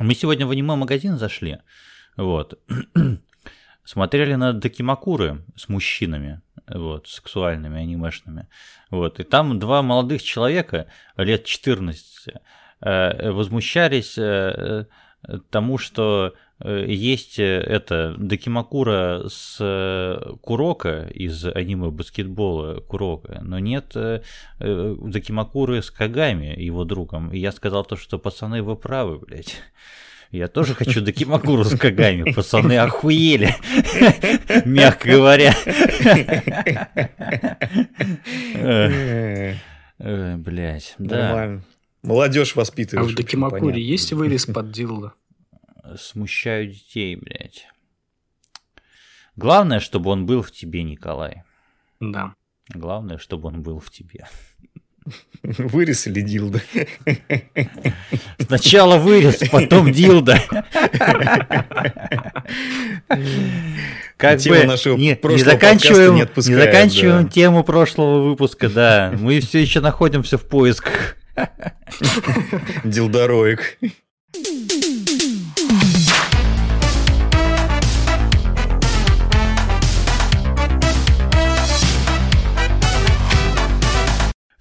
Мы сегодня в аниме-магазин зашли, вот, смотрели на докимакуры с мужчинами, вот, сексуальными, анимешными, вот, и там два молодых человека, лет 14, э, возмущались э, тому, что э, есть это Докимакура с Курока из аниме баскетбола Курока, но нет Докимакуры с Кагами, его другом. И я сказал то, что пацаны, вы правы, блядь. Я тоже хочу Докимакуру с Кагами. Пацаны охуели. Мягко говоря. Блять, да. Молодежь воспитываешь. А в Докимакуре есть вырез под дилдо? Смущаю детей, блядь. Главное, чтобы он был в тебе, Николай. Да. Главное, чтобы он был в тебе. Вырез или дилда? Сначала вырез, потом дилда. Как бы не, не заканчиваем, не, не заканчиваем да. тему прошлого выпуска, да. Мы все еще находимся в поисках. Дилдороик.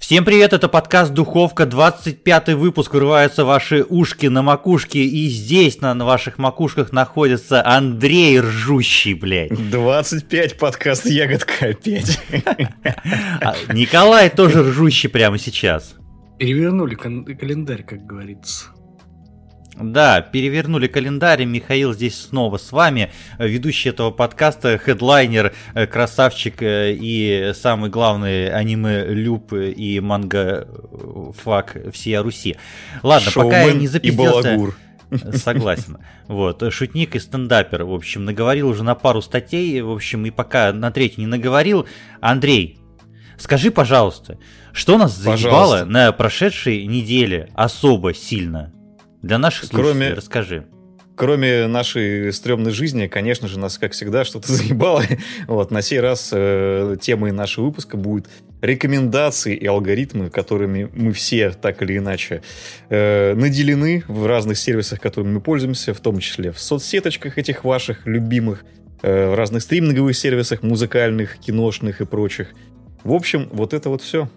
Всем привет, это подкаст «Духовка», 25 выпуск, врываются ваши ушки на макушке, и здесь на ваших макушках находится Андрей Ржущий, блядь. 25 подкаст «Ягодка» опять. А Николай тоже ржущий прямо сейчас. Перевернули календарь, как говорится. Да, перевернули календарь, Михаил здесь снова с вами, ведущий этого подкаста, хедлайнер, э, красавчик э, и самый главный аниме-люб и манга-фак всей Руси. Ладно, Шоумен пока я не запизделся... Согласен. Вот, шутник и стендапер, в общем, наговорил уже на пару статей, в общем, и пока на третью не наговорил. Андрей, скажи, пожалуйста, что нас заебало на прошедшей неделе особо сильно? Для наших слушателей кроме, расскажи. Кроме нашей стрёмной жизни, конечно же, нас, как всегда, что-то заебало. Вот, на сей раз э, темой нашего выпуска будет рекомендации и алгоритмы, которыми мы все так или иначе э, наделены в разных сервисах, которыми мы пользуемся, в том числе в соцсеточках этих ваших любимых, э, в разных стриминговых сервисах, музыкальных, киношных и прочих. В общем, вот это вот все.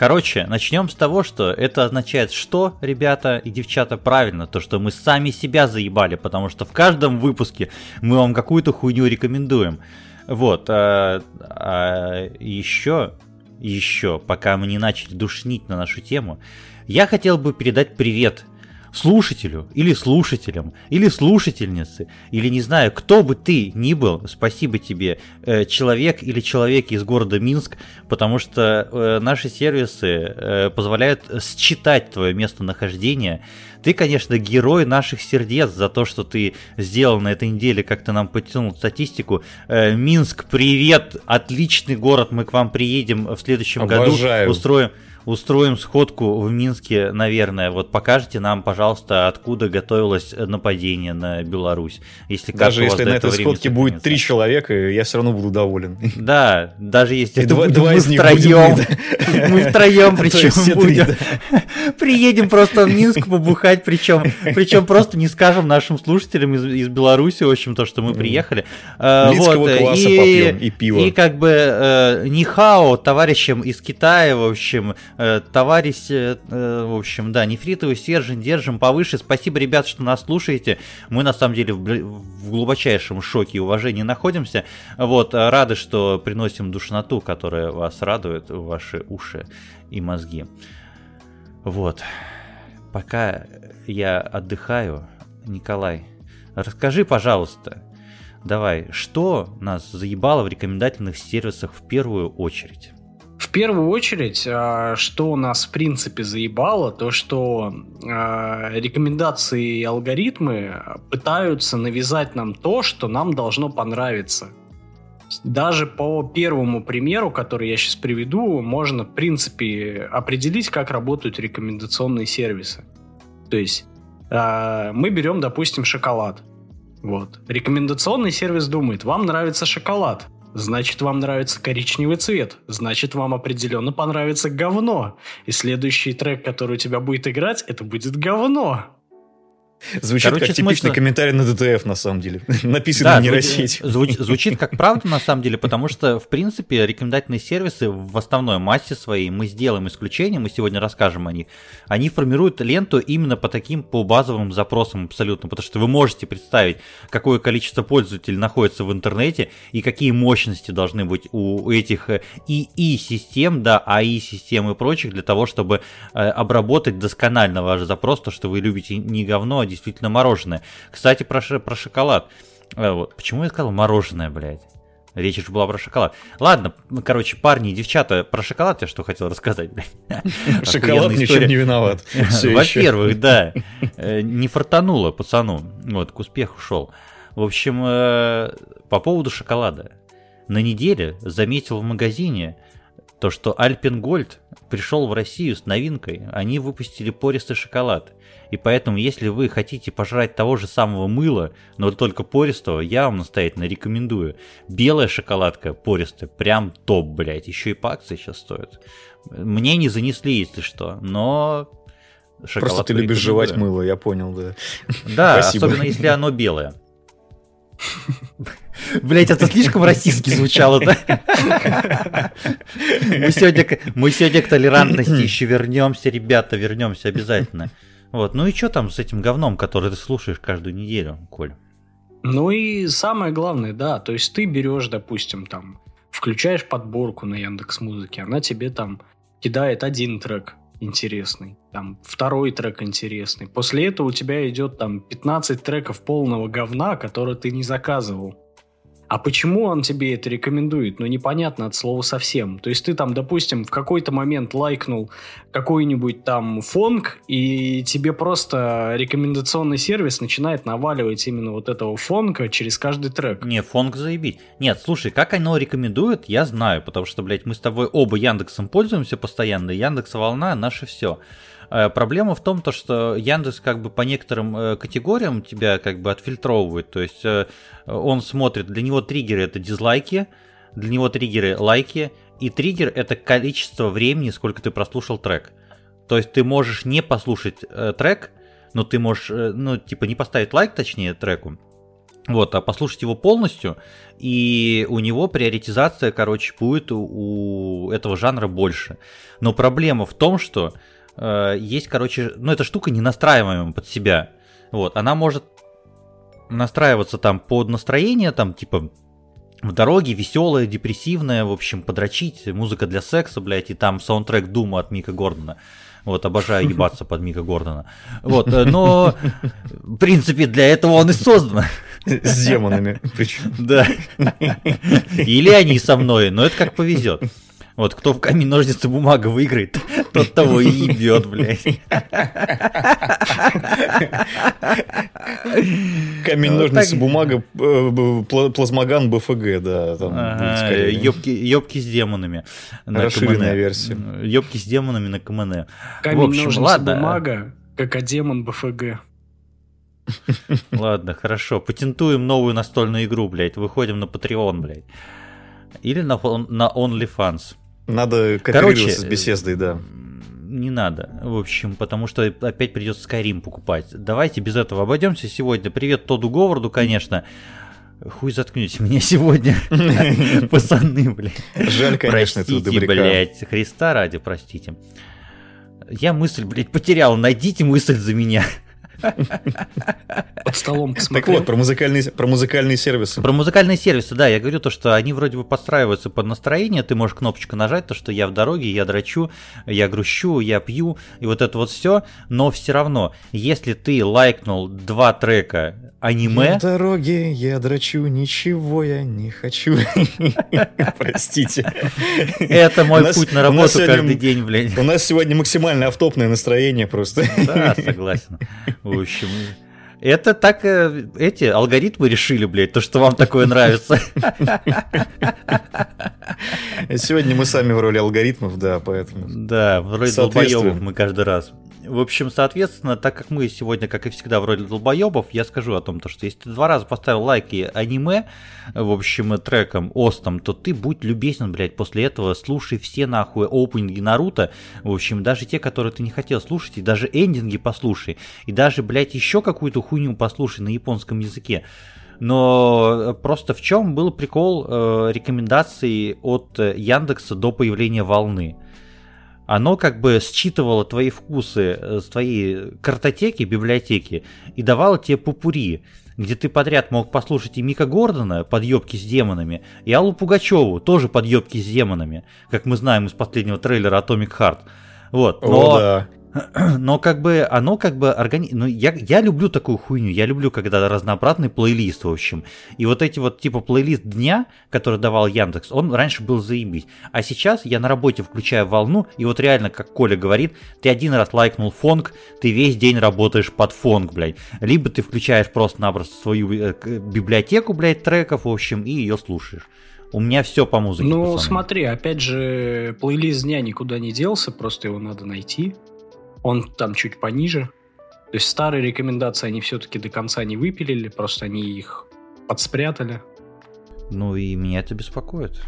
Короче, начнем с того, что это означает что, ребята и девчата, правильно, то, что мы сами себя заебали, потому что в каждом выпуске мы вам какую-то хуйню рекомендуем. Вот, а, а еще, еще, пока мы не начали душнить на нашу тему, я хотел бы передать привет слушателю или слушателям, или слушательнице, или не знаю, кто бы ты ни был, спасибо тебе, э, человек или человек из города Минск, потому что э, наши сервисы э, позволяют считать твое местонахождение. Ты, конечно, герой наших сердец за то, что ты сделал на этой неделе, как ты нам подтянул статистику. Минск, привет, отличный город, мы к вам приедем в следующем Обожаю. году, устроим устроим сходку в Минске, наверное. Вот покажите нам, пожалуйста, откуда готовилось нападение на Беларусь. Если даже если на этой сходке будет три человека, я все равно буду доволен. Да, даже если это будем мы втроем. Мы втроем причем будем. Приедем просто в Минск побухать, причем причем просто не скажем нашим слушателям из, из Беларуси, в общем, то, что мы приехали. А, вот, и, и пиво. И как бы э, нихао товарищам из Китая, в общем, Э, товарищ, э, э, в общем, да, нефритовый стержень держим повыше. Спасибо, ребят, что нас слушаете. Мы, на самом деле, в глубочайшем шоке и уважении находимся. Вот, рады, что приносим душноту, которая вас радует, ваши уши и мозги. Вот. Пока я отдыхаю, Николай, расскажи, пожалуйста, давай, что нас заебало в рекомендательных сервисах в первую очередь? В первую очередь, а, что нас в принципе заебало, то что а, рекомендации и алгоритмы пытаются навязать нам то, что нам должно понравиться. Даже по первому примеру, который я сейчас приведу, можно, в принципе, определить, как работают рекомендационные сервисы. То есть а, мы берем, допустим, шоколад. Вот. Рекомендационный сервис думает, вам нравится шоколад. Значит, вам нравится коричневый цвет. Значит, вам определенно понравится говно. И следующий трек, который у тебя будет играть, это будет говно. Звучит Короче, как типичный смысл... комментарий на ДТФ, на самом деле. Написано да, нейросеть. Звуч, звучит как правда, на самом деле, потому что, в принципе, рекомендательные сервисы в основной массе своей, мы сделаем исключение, мы сегодня расскажем о них, они формируют ленту именно по таким, по базовым запросам абсолютно, потому что вы можете представить, какое количество пользователей находится в интернете и какие мощности должны быть у этих ИИ-систем, да, АИ-систем и прочих, для того, чтобы э, обработать досконально ваш запрос, то, что вы любите не говно, а действительно мороженое. Кстати, про, про шоколад. Э, вот. Почему я сказал мороженое, блядь? Речь же была про шоколад. Ладно, короче, парни и девчата, про шоколад я что хотел рассказать, блядь. Шоколад ничем не виноват. Во-первых, да, э, не фартануло пацану. Вот, к успеху шел. В общем, э, по поводу шоколада. На неделе заметил в магазине то, что Альпенгольд пришел в Россию с новинкой. Они выпустили пористый шоколад. И поэтому, если вы хотите пожрать того же самого мыла, но только пористого, я вам настоятельно рекомендую. Белая шоколадка пористая, прям топ, блядь. Еще и по акции сейчас стоит. Мне не занесли, если что, но Просто ты любишь жевать мыло, я понял, да. Да, особенно если оно белое. Блять, это слишком российски звучало, да? Мы сегодня, мы сегодня к толерантности еще вернемся, ребята, вернемся обязательно. Вот, ну и что там с этим говном, который ты слушаешь каждую неделю, Коль? Ну и самое главное, да, то есть ты берешь, допустим, там, включаешь подборку на Яндекс Музыке, она тебе там кидает один трек интересный, там второй трек интересный. После этого у тебя идет там 15 треков полного говна, которые ты не заказывал. А почему он тебе это рекомендует? Ну, непонятно от слова совсем. То есть ты там, допустим, в какой-то момент лайкнул какой-нибудь там фонг, и тебе просто рекомендационный сервис начинает наваливать именно вот этого фонга через каждый трек. Не, фонг заебить. Нет, слушай, как оно рекомендует, я знаю, потому что, блядь, мы с тобой оба Яндексом пользуемся постоянно, Яндекс Волна наше все. Э, проблема в том, то, что Яндекс как бы по некоторым э, категориям тебя как бы отфильтровывает. То есть э, он смотрит, для него триггеры это дизлайки, для него триггеры лайки, и триггер это количество времени, сколько ты прослушал трек. То есть ты можешь не послушать трек, но ты можешь, ну, типа, не поставить лайк, точнее, треку, вот, а послушать его полностью, и у него приоритизация, короче, будет у, у этого жанра больше. Но проблема в том, что э, есть, короче, ну эта штука не настраиваемая под себя. Вот, она может настраиваться там под настроение, там типа в дороге веселая, депрессивная, в общем, подрочить, музыка для секса, блядь, и там саундтрек Дума от Мика Гордона. Вот, обожаю ебаться под Мика Гордона. Вот, э, но, в принципе, для этого он и создан. С демонами, причем. Да. Или они со мной, но это как повезет. Вот кто в камень, ножницы, бумага выиграет, тот того и ебет, блядь. Камень, ножницы, бумага, э, плазмоган, БФГ, да. Ёбки с демонами. Расширенная версия. Ёбки с демонами на КМН. Камень, ножницы, бумага, как а демон БФГ. Ладно, хорошо. Патентуем новую настольную игру, блядь. Выходим на Patreon, блядь. Или на, на OnlyFans. Надо кооперироваться с беседой, да. Не надо, в общем, потому что опять придется Skyrim покупать. Давайте без этого обойдемся сегодня. Привет Тоду Говарду, конечно. Хуй заткнете меня сегодня, пацаны, блядь. Жаль, конечно, Простите, блядь, Христа ради, простите. Я мысль, блядь, потерял. Найдите мысль за меня. Под столом посмотрел. Так вот, про музыкальные, про музыкальные сервисы. Про музыкальные сервисы, да, я говорю то, что они вроде бы подстраиваются под настроение, ты можешь кнопочку нажать, то, что я в дороге, я драчу, я грущу, я пью, и вот это вот все, но все равно, если ты лайкнул два трека аниме... Я в дороге, я драчу, ничего я не хочу. Простите. Это мой путь на работу каждый день, блядь. У нас сегодня максимально автопное настроение просто. Да, согласен. В общем, это так э, эти алгоритмы решили, блядь, то, что вам такое нравится. Сегодня мы сами в роли алгоритмов, да, поэтому. Да, в роли долбоебов мы каждый раз. В общем, соответственно, так как мы сегодня, как и всегда, в роли долбоебов, я скажу о том, то, что если ты два раза поставил лайки аниме, в общем, треком, остом, то ты будь любезен, блядь, после этого слушай все нахуй опенинги Наруто, в общем, даже те, которые ты не хотел слушать, и даже эндинги послушай, и даже, блядь, еще какую-то хуйню послушай на японском языке. Но просто в чем был прикол э, рекомендаций от Яндекса до появления волны? Оно как бы считывало твои вкусы с э, твоей картотеки, библиотеки и давало тебе пупури, где ты подряд мог послушать и Мика Гордона подъебки с демонами, и Аллу Пугачеву тоже подъебки с демонами, как мы знаем из последнего трейлера Atomic Heart. Вот, но... О, да. но как бы оно как бы органи... ну я, я люблю такую хуйню, я люблю когда разнообразный плейлист в общем. И вот эти вот типа плейлист дня, который давал Яндекс, он раньше был заебись. А сейчас я на работе включаю волну, и вот реально, как Коля говорит, ты один раз лайкнул фонг, ты весь день работаешь под фонг, блядь. Либо ты включаешь просто-напросто свою э, библиотеку, блядь, треков, в общем, и ее слушаешь. У меня все по музыке. Ну, пацаны. смотри, опять же, плейлист дня никуда не делся, просто его надо найти. Он там чуть пониже. То есть старые рекомендации они все-таки до конца не выпилили, просто они их подспрятали. Ну и меня это беспокоит.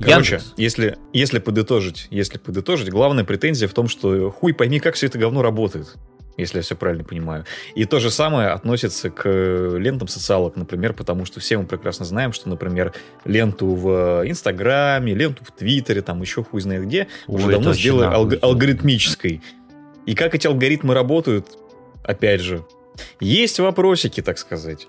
Короче, если, если подытожить, если подытожить, главная претензия в том, что хуй пойми, как все это говно работает если я все правильно понимаю. И то же самое относится к лентам социалок, например, потому что все мы прекрасно знаем, что, например, ленту в Инстаграме, ленту в Твиттере, там еще хуй знает где, Ой, уже давно сделали алг- алгоритмической. И как эти алгоритмы работают, опять же, есть вопросики, так сказать.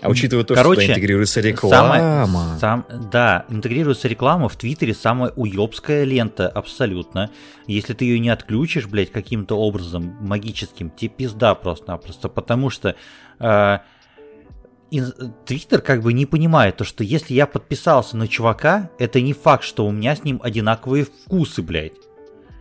А учитывая то, Короче, что интегрируется реклама. Самая, сам, да, интегрируется реклама в Твиттере самая уебская лента, абсолютно. Если ты ее не отключишь, блядь, каким-то образом магическим, тебе пизда просто-напросто. Потому что э, Твиттер как бы не понимает то, что если я подписался на чувака, это не факт, что у меня с ним одинаковые вкусы, блядь.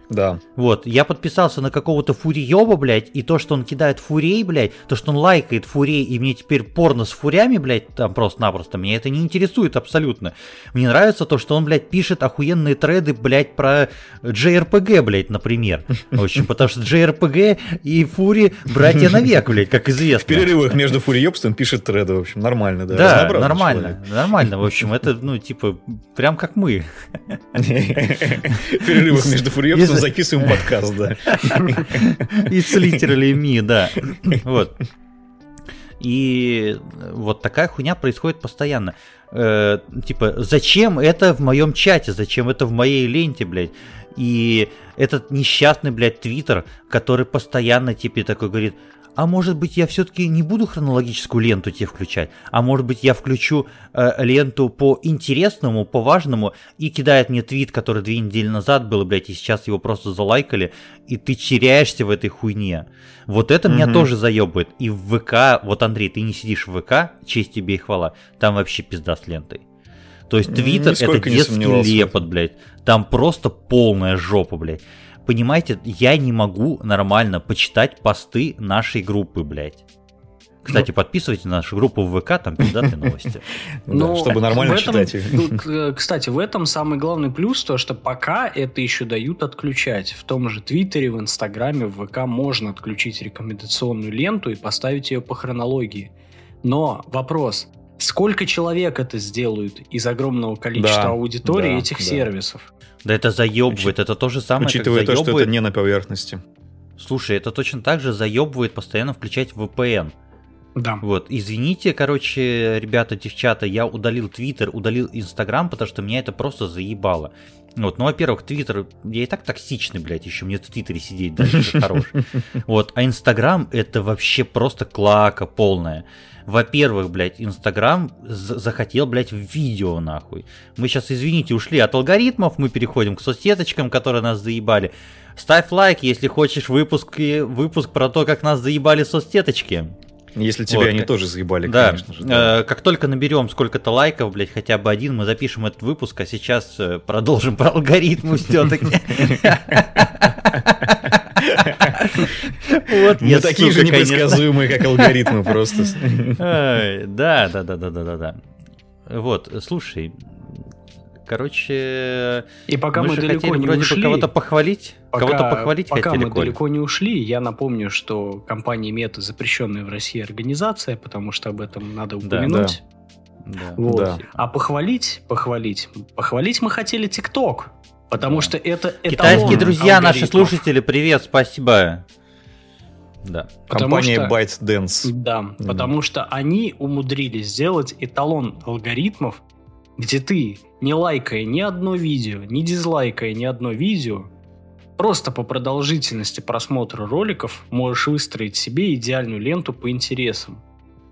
Да. Вот, я подписался на какого-то фуриева, блядь, и то, что он кидает фурей, блядь, то, что он лайкает фурей, и мне теперь порно с фурями, блядь, там просто-напросто, меня это не интересует абсолютно. Мне нравится то, что он, блядь, пишет охуенные треды, блядь, про JRPG, блядь, например. В общем, потому что JRPG и фури братья навек, блядь, как известно. В перерывах между фуриёбством пишет треды, в общем, нормально, да. Да, нормально, человек. нормально, в общем, это, ну, типа, прям как мы. В перерывах между фуриёбством записываем подкаст, да. It's literally me, да. Вот. И вот такая хуйня происходит постоянно. Э, типа, зачем это в моем чате, зачем это в моей ленте, блядь? И этот несчастный, блядь, твиттер, который постоянно, типа, такой говорит, а может быть я все-таки не буду хронологическую ленту тебе включать, а может быть я включу э, ленту по интересному, по важному, и кидает мне твит, который две недели назад был, блядь, и сейчас его просто залайкали, и ты теряешься в этой хуйне. Вот это mm-hmm. меня тоже заебывает. И в ВК, вот Андрей, ты не сидишь в ВК, честь тебе и хвала, там вообще пизда с лентой. То есть Твиттер это детский лепот, блядь. Там просто полная жопа, блядь понимаете, я не могу нормально почитать посты нашей группы, блядь. Кстати, подписывайтесь на нашу группу в ВК, там пиздатые новости. Ну, чтобы нормально читать. Э, кстати, в этом самый главный плюс, то, что пока это еще дают отключать. В том же Твиттере, в Инстаграме, в ВК можно отключить рекомендационную ленту и поставить ее по хронологии. Но вопрос, сколько человек это сделают из огромного количества аудитории этих сервисов? Да это заебывает, Учит... это то же самое, Учитывая как то, что это не на поверхности. Слушай, это точно так же заебывает постоянно включать VPN. Да. Вот, извините, короче, ребята, девчата, я удалил Твиттер, удалил Инстаграм, потому что меня это просто заебало. Вот, ну, во-первых, Твиттер, я и так токсичный, блядь, еще мне в Твиттере сидеть дальше хорош. Вот, а Инстаграм это вообще просто клака полная. Во-первых, блядь, Инстаграм захотел, блядь, видео, нахуй. Мы сейчас, извините, ушли от алгоритмов, мы переходим к соцсеточкам, которые нас заебали. Ставь лайк, если хочешь выпуск, выпуск про то, как нас заебали соцсеточки. Если тебя вот. они тоже заебали, да. конечно же. Да. Э, как только наберем сколько-то лайков, блядь, хотя бы один, мы запишем этот выпуск, а сейчас э, продолжим про алгоритмы все-таки. Вот Мы такие же непредсказуемые, как алгоритмы просто. Да, да, да, да, да, да, да. Вот, слушай, Короче, и пока мы, мы же далеко хотели не вроде ушли, бы кого-то похвалить, пока, кого-то похвалить пока хотели, мы Коль. далеко не ушли, я напомню, что компания Мета запрещенная в России организация, потому что об этом надо Да, упомянуть. Да. Вот. Да. А похвалить, похвалить, похвалить мы хотели ТикТок, потому Да. что это Китайские друзья, наши алгоритмов. слушатели, привет, спасибо. Да. Потому Компания что- ByteDance. Да, потому что они умудрились сделать эталон алгоритмов, где ты, не лайкая ни одно видео, не дизлайкая ни одно видео, просто по продолжительности просмотра роликов можешь выстроить себе идеальную ленту по интересам.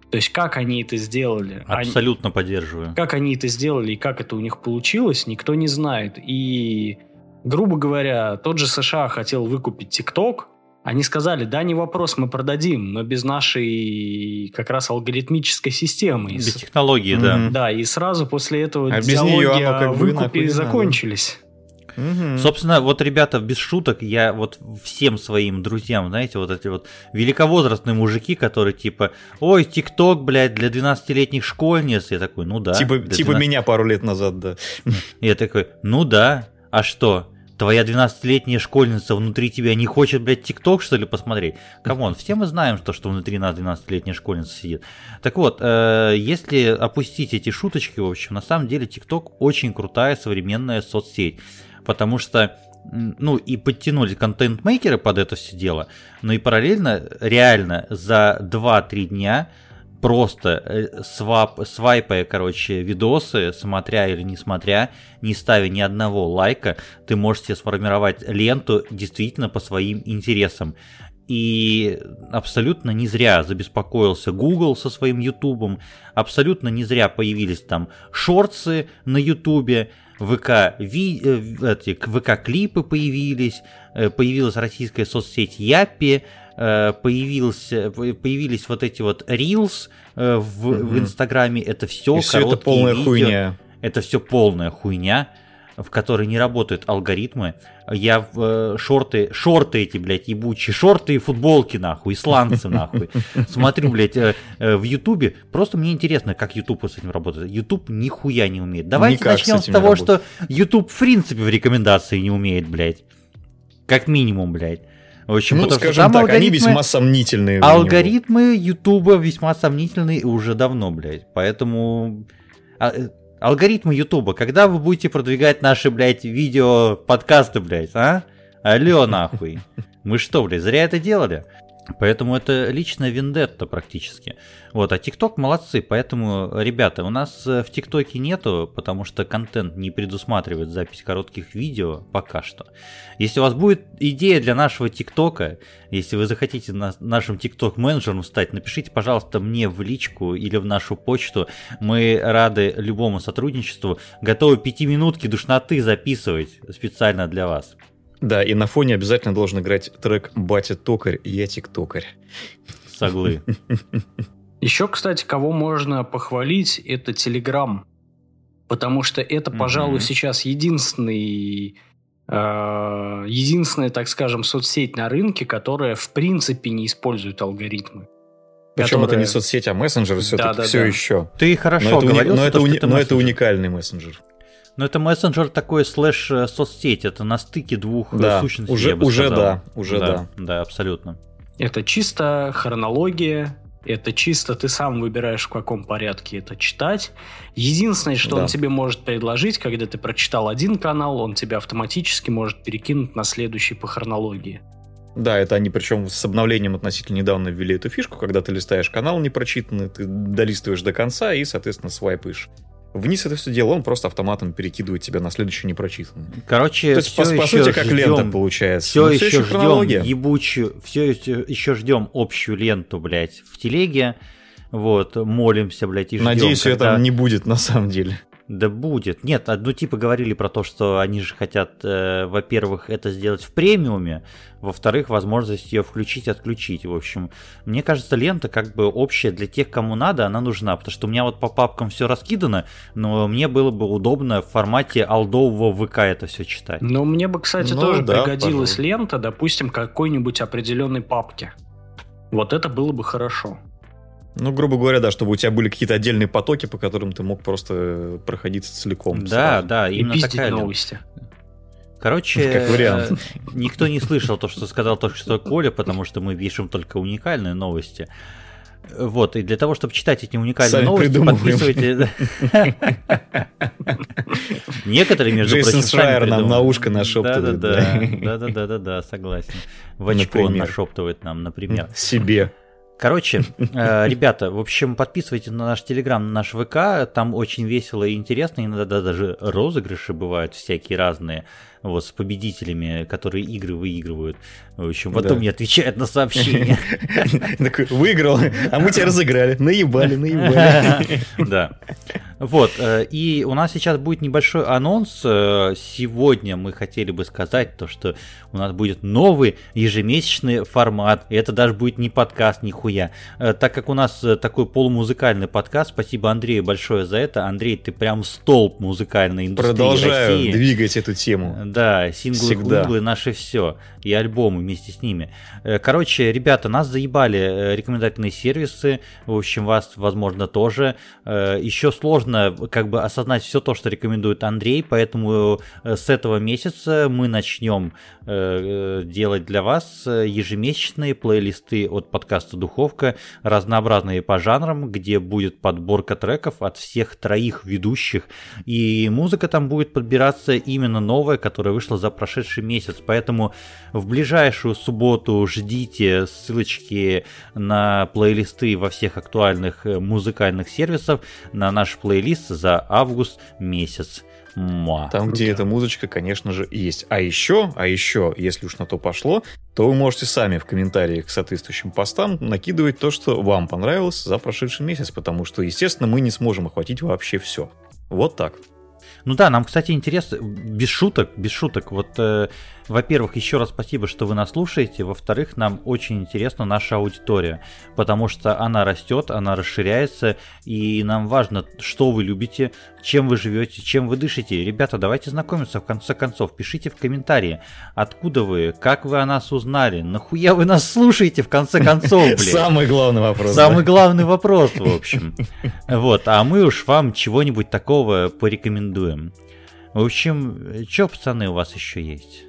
То есть как они это сделали? Они- Абсолютно поддерживаю. Как они это сделали и как это у них получилось, никто не знает. И, грубо говоря, тот же США хотел выкупить ТикТок. Они сказали, да, не вопрос, мы продадим, но без нашей как раз алгоритмической системы. И Без с- технологии, да. Мгм. Да, и сразу после этого А без неё оно как бы выкупе надо. закончились. Мгм. Собственно, вот, ребята, без шуток, я вот всем своим друзьям, знаете, вот эти вот великовозрастные мужики, которые типа, ой, ТикТок, блядь, для 12-летних школьниц. Я такой, ну да. Типа, типа 12 меня пару лет назад, да. Я такой, ну да, а что? Твоя 12-летняя школьница внутри тебя не хочет, блядь, ТикТок, что ли, посмотреть? Come on, все мы знаем, что, что внутри нас 12-летняя школьница сидит. Так вот, э, если опустить эти шуточки, в общем, на самом деле ТикТок очень крутая современная соцсеть. Потому что, ну, и подтянули контент-мейкеры под это все дело, но и параллельно, реально, за 2-3 дня просто э, свап, свайпая, короче, видосы, смотря или не смотря, не ставя ни одного лайка, ты можешь себе сформировать ленту действительно по своим интересам. И абсолютно не зря забеспокоился Google со своим Ютубом, абсолютно не зря появились там шорцы на Ютубе, ВК, ви, э, эти, ВК клипы появились, э, появилась российская соцсеть Япи, появился, появились вот эти вот Reels э, в, в Мгм. Инстаграме, это все И все это полная хуйня. это все полная хуйня, в которой не работают алгоритмы. Я в э, шорты, шорты эти, блядь, ебучие, шорты и футболки, нахуй, исландцы, нахуй. Смотрю, блядь, э, э, в Ютубе. Просто мне интересно, как Ютуб с этим работает. Ютуб нихуя не умеет. Давайте Никак с начнем с, не того, что Ютуб в принципе в рекомендации не умеет, блядь. Как минимум, блядь. В общем, Ну, потому что скажем там так, они алгоритмы- весьма сомнительные. Алгоритмы Ютуба весьма сомнительные уже давно, блядь. Поэтому... а, э, алгоритмы Ютуба, когда вы будете продвигать наши, блядь, видео, подкасты, блядь, а? Алло, нахуй. Мы что, блядь, зря это делали? Поэтому это личная вендетта практически. Вот, а ТикТок молодцы, поэтому, ребята, у нас э, в ТикТоке нету, потому что контент не предусматривает запись коротких видео пока что. Если у вас будет идея для нашего ТикТока, если вы захотите на- нашим ТикТок-менеджером стать, напишите, пожалуйста, мне в личку или в нашу почту. Мы рады любому сотрудничеству, готовы пятиминутки душноты записывать специально для вас. Да, и на фоне обязательно должен играть трек «Батя токарь, я тиктокарь». Соглы. Еще, кстати, кого можно похвалить, это Telegram. Потому что это, пожалуй, сейчас единственный, э, единственная, так скажем, соцсеть на рынке, которая в принципе не использует алгоритмы. Причем это Которая- не соцсеть, а мессенджер все-таки Да-да-да. все еще. Ты Но хорошо это, уни- говорил, но, это, уни- это но это уникальный мессенджер. Но это мессенджер такой слэш э, соцсеть, это на стыке двух э, Да, сущностей, уже- я бы уже сказал. да, уже да. Да, абсолютно. Это чисто хронология, это чисто ты сам выбираешь, в каком порядке это читать. Единственное, что Да. он тебе может предложить, когда ты прочитал один канал, он тебя автоматически может перекинуть на следующий по хронологии. Да, это они причем с обновлением относительно недавно ввели эту фишку, когда ты листаешь канал непрочитанный, ты долистываешь до конца и, соответственно, свайпаешь. Вниз это все дело, он просто автоматом перекидывает тебя на следующий непрочитанный. Короче, То есть, по, всё по еще сути, как ждем- лента получается. Все Но еще еще ждем ебучую, все еще ждем общую ленту, блядь, в телеге. Вот, молимся, блядь, и ждем. Надеюсь, когда- это не будет на самом деле. Да будет. Нет, одну типа говорили про то, что они же хотят, э, во-первых, это сделать в премиуме, во-вторых, возможность ее включить, отключить. В общем, мне кажется, лента как бы общая для тех, кому надо, она нужна, потому что у меня вот по папкам все раскидано, но мне было бы удобно в формате алдового ВК это все читать. Но мне бы, кстати, Ну тоже да, пригодилась пожалуй. лента, допустим, какой-нибудь определенной папке. Вот это было бы хорошо. Ну, грубо говоря, да, чтобы у тебя были какие-то отдельные потоки, по которым ты мог просто проходиться целиком. Да, сразу. да, И именно пиздить такая новости. Короче, Как вариант. э, никто не слышал то, что сказал только что Коля, потому что мы пишем только уникальные новости. Вот, и для того, чтобы читать эти уникальные Сами новости, придумываем. подписывайте... Некоторые, между Джейсон прочим, сами Шрайер нам на ушко нашептывает, Да-да-да, да. да-да-да, согласен. В очко он Например. нашептывает нам, например. Себе. Короче, э, ребята, в общем, подписывайтесь на наш Телеграм, на наш ВК, там очень весело и интересно, иногда даже розыгрыши бывают всякие разные, вот, с победителями, которые игры выигрывают. В общем, потом Да. мне отвечают на сообщения. Такой, выиграл, а мы тебя разыграли. Наебали, наебали. Да. Вот, э, и у нас сейчас будет небольшой анонс. Э, Сегодня мы хотели бы сказать то, что у нас будет новый ежемесячный формат. И это даже будет не подкаст, нихуя. Э, Так как у нас такой полумузыкальный подкаст, спасибо Андрею большое за это. Андрей, ты прям столб музыкальной индустрии Продолжаю России. двигать эту тему. Да, синглы, Всегда. хунглы, наше все. И альбомы вместе с ними. Э, Короче, ребята, нас заебали э, рекомендательные сервисы. В общем, вас, возможно, тоже. Э, Еще сложно как бы осознать все то, что рекомендует Андрей, поэтому с этого месяца мы начнем делать для вас ежемесячные плейлисты от подкаста Духовка, разнообразные по жанрам, где будет подборка треков от всех троих ведущих, и музыка там будет подбираться именно новая, которая вышла за прошедший месяц. Поэтому в ближайшую субботу ждите ссылочки на плейлисты во всех актуальных э, музыкальных сервисах на наш плейлист за август месяц. Муа. Там, где эта музычка, конечно же, есть. А еще, а еще, если уж на то пошло, то вы можете сами в комментариях к соответствующим постам накидывать то, что вам понравилось за прошедший месяц, потому что, естественно, мы не сможем охватить вообще все. Вот так. Ну да, нам, кстати, интересно, без шуток, без шуток. Вот, э, во-первых, еще раз спасибо, что вы нас слушаете. Во-вторых, нам очень интересна наша аудитория, потому что она растет, она расширяется, и нам важно, что вы любите, чем вы живете, чем вы дышите. Ребята, давайте знакомиться в конце концов. Пишите в комментарии, откуда вы, как вы о нас узнали, нахуя вы нас слушаете в конце концов, блин. Самый главный вопрос. Самый да. главный вопрос, в общем. Вот, а мы уж вам чего-нибудь такого порекомендуем. В общем, что, пацаны, у вас еще есть?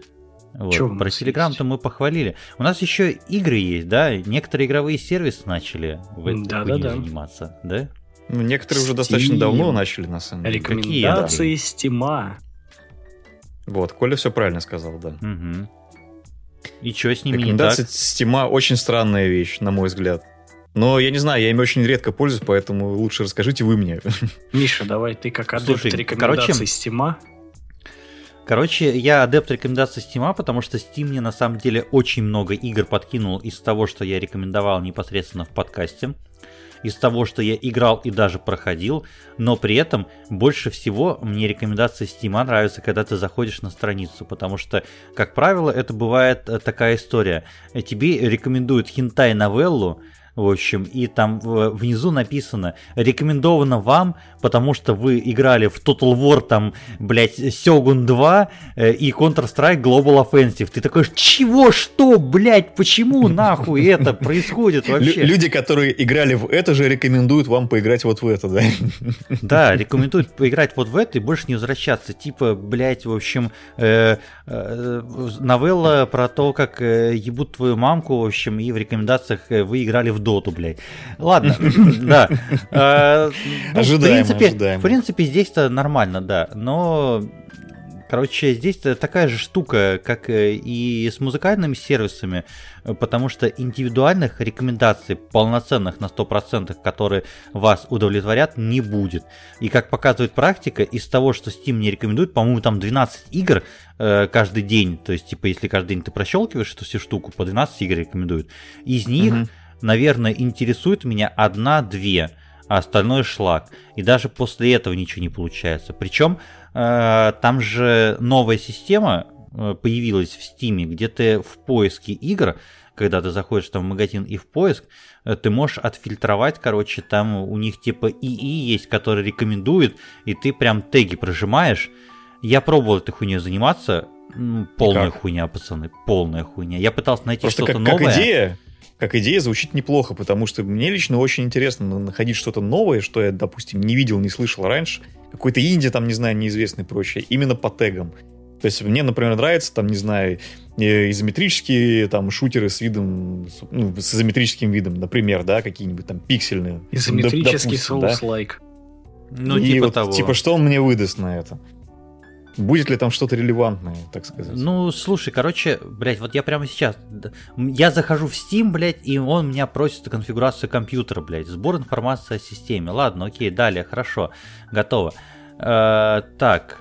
Вот. Про Телеграм-то мы похвалили. У нас еще игры есть, да? Некоторые игровые сервисы начали в этой Да-да-да. хуйне заниматься, да? Ну, некоторые уже достаточно Steam. давно начали, на самом деле. Рекомендации Стима. Вот, Коля все правильно сказал, да. Угу. И что с ними не Рекомендации так? Стима очень странная вещь, на мой взгляд. Но я не знаю, я ими очень редко пользуюсь, поэтому лучше расскажите вы мне. Миша, давай ты как адепт Слушай, рекомендаций короче, Стима. Короче, я адепт рекомендаций Steam, потому что Steam мне на самом деле очень много игр подкинул из того, что я рекомендовал непосредственно в подкасте. Из того, что я играл и даже проходил, но при этом больше всего мне рекомендации Steam нравятся, когда ты заходишь на страницу, потому что, как правило, это бывает э, такая история. Э, Тебе рекомендуют хентай-новеллу, в общем, и там внизу написано «Рекомендовано вам, потому что вы играли в Total War, там, блядь, Сёгун 2 э, и Counter-Strike Global Offensive». Ты такой «Чего? Что? Блядь, почему нахуй это происходит вообще?» Люди, которые играли в это же, рекомендуют вам поиграть вот в это, да? Да, рекомендуют поиграть вот в это и больше не возвращаться. Типа, блядь, в общем, э, э, новелла про то, как ебут твою мамку, в общем, и в рекомендациях вы играли в доту, блядь. Ладно, да. Э, ну, в Ожидаемо, принципе- ожидаемо. В принципе, здесь-то нормально, да. Но Короче, здесь такая же штука, как э, и с музыкальными сервисами, э, потому что индивидуальных рекомендаций, полноценных на 100%, которые вас удовлетворят, не будет. И как показывает практика, из того, что Steam не рекомендует, по-моему, там 12 игр э, каждый день, то есть, типа, если каждый день ты прощелкиваешь эту всю штуку, по 12 игр рекомендуют. Из них, Мгм. Наверное, интересует меня одна-две, а остальное шлак. И даже после этого ничего не получается. Причем э, там же новая система э, появилась в Стиме, где ты в поиске игр, когда ты заходишь там в магазин и в поиск, э, ты можешь отфильтровать, короче, там у них типа ИИ есть, который рекомендует, и ты прям теги прожимаешь. Я пробовал этой хуйней заниматься, полная хуйня, пацаны, полная хуйня. Я пытался найти что-то как, как новое. идея, как идея звучит неплохо, потому что мне лично очень интересно находить что-то новое, что я, допустим, не видел, не слышал раньше. Какой-то инди там, не знаю, неизвестный и прочее, именно по тегам. То есть мне, например, нравится, там, не знаю, э, изометрические там шутеры с видом, ну, с изометрическим видом, например, да, какие-нибудь там пиксельные. Изометрический Souls-like. Да? Ну, и типа вот, того. Типа, что он мне выдаст на это? Будет ли там что-то релевантное, так сказать? Ну, слушай, короче, блядь, вот я прямо сейчас, я захожу в Steam, блядь, и он меня просит конфигурацию компьютера, блядь, сбор информации о системе. Ладно, окей, далее, хорошо, готово. Э, так,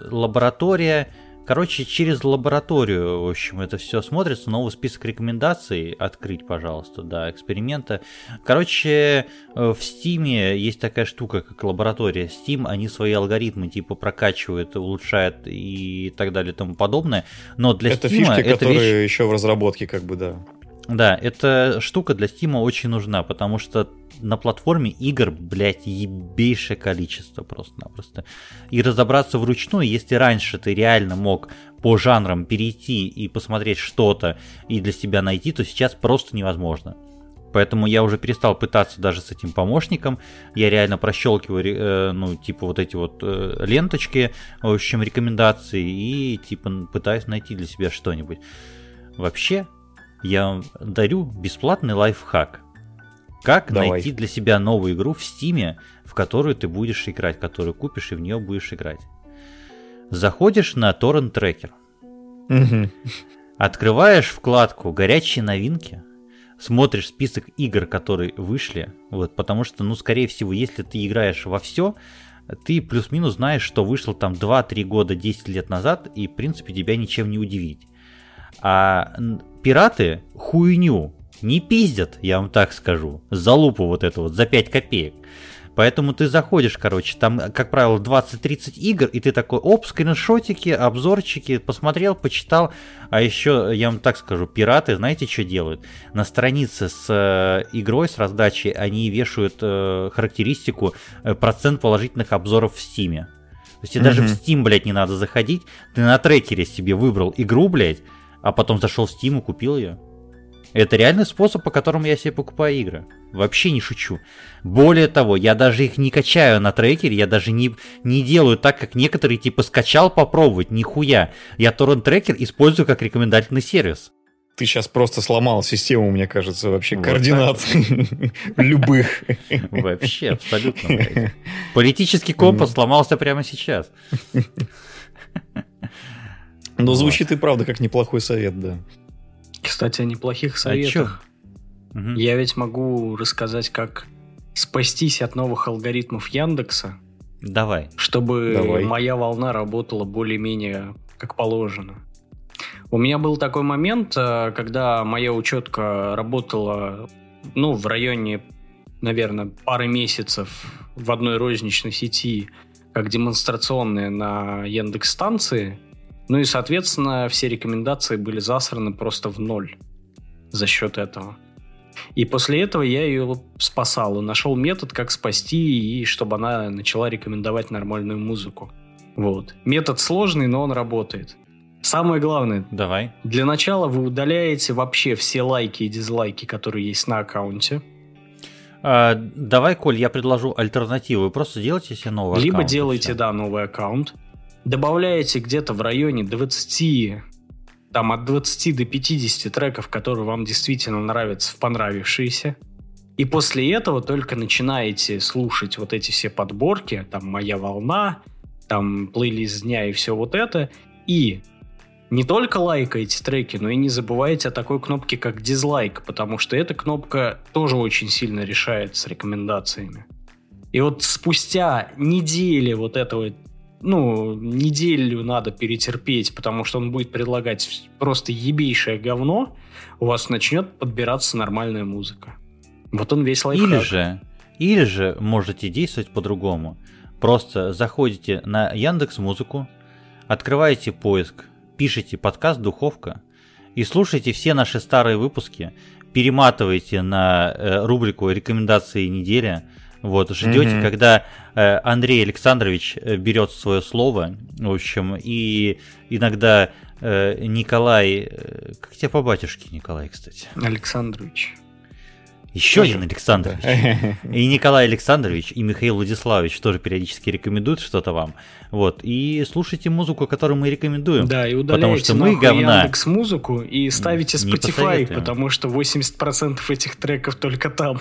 лаборатория, Короче, через лабораторию, в общем, это все смотрится. Новый список рекомендаций открыть, пожалуйста, да, эксперимента. Короче, э, в Steam есть такая штука, как лаборатория Steam. Они свои алгоритмы типа прокачивают, улучшают и так далее и тому подобное. Но для это Steam фишки, это которые вещь... еще в разработке, как бы, да. Да, эта штука для Steam очень нужна, потому что на платформе игр, блядь, ебейшее количество просто-напросто. И разобраться вручную, если раньше ты реально мог по жанрам перейти и посмотреть что-то и для себя найти, то сейчас просто невозможно. Поэтому я уже перестал пытаться даже с этим помощником. Я реально прощелкиваю, э, ну, типа вот эти вот э, ленточки, в общем, рекомендации, и типа пытаюсь найти для себя что-нибудь. Вообще, я дарю бесплатный лайфхак. Как Давай. найти для себя новую игру в Стиме, в которую ты будешь играть, которую купишь и в нее будешь играть. Заходишь на торрент трекер. Угу. Открываешь вкладку «Горячие новинки», смотришь список игр, которые вышли, вот, потому что, ну, скорее всего, если ты играешь во все, ты плюс-минус знаешь, что вышло там 2-3 года, 10 лет назад, и, в принципе, тебя ничем не удивить. А пираты хуйню не пиздят, я вам так скажу, за лупу вот эту вот, за 5 копеек. Поэтому ты заходишь, короче, там, как правило, 20-30 игр, и ты такой, оп, скриншотики, обзорчики, посмотрел, почитал. А еще, я вам так скажу, пираты, знаете, что делают? На странице с э, игрой, с раздачей, они вешают э, характеристику э, процент положительных обзоров в Стиме. То есть тебе mm-hmm. даже в Steam, блядь, не надо заходить, ты на трекере себе выбрал игру, блядь, а потом зашел в Steam и купил ее. Это реальный способ, по которому я себе покупаю игры. Вообще не шучу. Более того, я даже их не качаю на трекере, я даже не, не делаю так, как некоторые, типа скачал попробовать, нихуя. Я торрент трекер использую как рекомендательный сервис. Ты сейчас просто сломал систему, мне кажется, вообще вот координат любых. Вообще, абсолютно. Политический компас сломался прямо сейчас. Но звучит и правда как неплохой совет, да. Кстати, о неплохих а советах. А угу. Я ведь могу рассказать, как спастись от новых алгоритмов Яндекса. Давай. Чтобы Давай. моя волна работала более-менее как положено. У меня был такой момент, э, когда моя учетка работала, ну, в районе, наверное, пары месяцев в одной розничной сети, как демонстрационная на Яндекс станции. Ну и, соответственно, все рекомендации были засраны просто в ноль за счет этого. И после этого я ее спасал и нашел метод, как спасти, и чтобы она начала рекомендовать нормальную музыку. Вот. Метод сложный, но он работает. Самое главное. Давай. Для начала вы удаляете вообще все лайки и дизлайки, которые есть на аккаунте. А, давай, Коль, я предложу альтернативу. Просто делайте себе новый Либо аккаунт. Либо делайте, да, новый аккаунт добавляете где-то в районе 20, там от 20 до 50 треков, которые вам действительно нравятся, в понравившиеся. И после этого только начинаете слушать вот эти все подборки, там «Моя волна», там плейлист дня и все вот это. И не только лайкаете треки, но и не забывайте о такой кнопке, как дизлайк, потому что эта кнопка тоже очень сильно решает с рекомендациями. И вот спустя недели вот этого ну, неделю надо перетерпеть, потому что он будет предлагать просто ебейшее говно, у вас начнет подбираться нормальная музыка. Вот он весь лайфхак. Или же, или же можете действовать по-другому. Просто заходите на Яндекс Музыку, открываете поиск, пишите подкаст «Духовка» и слушайте все наши старые выпуски, перематывайте на э, рубрику «Рекомендации недели», вот, ждете, mm-hmm. когда э, Андрей Александрович э, берет свое слово, в общем, и иногда э, Николай... э, Как тебя по батюшке, Николай, кстати? Александрович. Еще один Александрович. И Николай Александрович, и Михаил Владиславович тоже периодически рекомендуют что-то вам. Вот. И слушайте музыку, которую мы рекомендуем. Да, и Потому удаляйте что мы говна. Яндекс музыку и ставите Spotify, потому что 80% этих треков только там.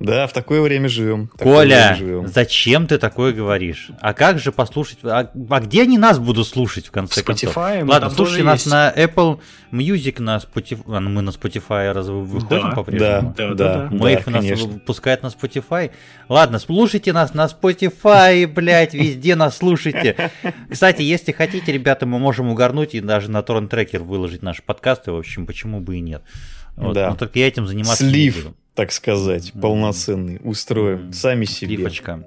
Да, в такое время живем. Коля, время живем. зачем ты такое говоришь? А как же послушать? А, а где они нас будут слушать в конце концов? Spotify, ну, Ладно, слушайте нас есть. на Apple Music, на Spotify. а, Мы на Spotify разве выходим Да, по-прежнему? Да, Да, да, Мы нас конечно. выпускают на Spotify. Ладно, слушайте нас на Spotify, блядь, везде нас слушайте. Кстати, если хотите, ребята, мы можем угорнуть и даже на торрент трекер выложить наши подкасты. В общем, почему бы и нет. Вот, Да. Но только я этим заниматься не Слив, буду. так сказать, М. полноценный. Устроим М. сами себе. Сливочка.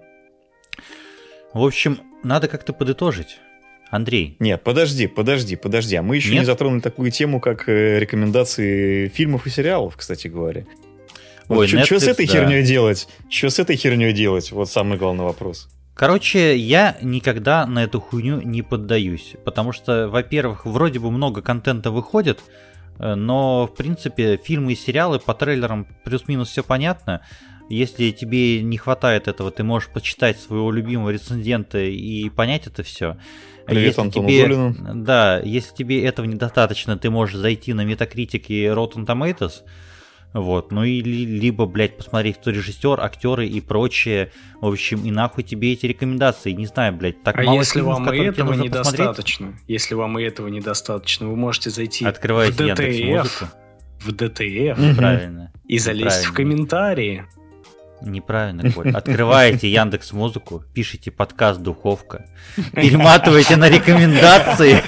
В общем, надо как-то подытожить. Андрей, Нет, подожди, подожди, подожди. А мы еще Нет? не затронули такую тему, как э, рекомендации фильмов и сериалов, кстати говоря. Ой, что с этой да. херней делать? Что с этой херней делать? Вот самый главный вопрос. Короче, я никогда на эту хуйню не поддаюсь, потому что, во-первых, вроде бы много контента выходит, но, в принципе, фильмы и сериалы по трейлерам плюс-минус все понятно. Если тебе не хватает этого, ты можешь почитать своего любимого рецензента и понять это все. Привет Антону тебе, Долину. Да, если тебе этого недостаточно, ты можешь зайти на Metacritic и Rotten Tomatoes, вот, ну и ли- либо, блядь, посмотреть, кто режиссер, актеры и прочее. В общем, и нахуй тебе эти рекомендации. Не знаю, блядь, так а мало если фильмов, вам и этого нужно посмотреть? недостаточно, если вам и этого недостаточно, вы можете зайти Открывайте в Музыку. в Мгм. Правильно. и залезть в Неправильно. комментарии. Неправильно, Коль. Открываете Яндекс Музыку, пишите подкаст Духовка, перематываете на рекомендации.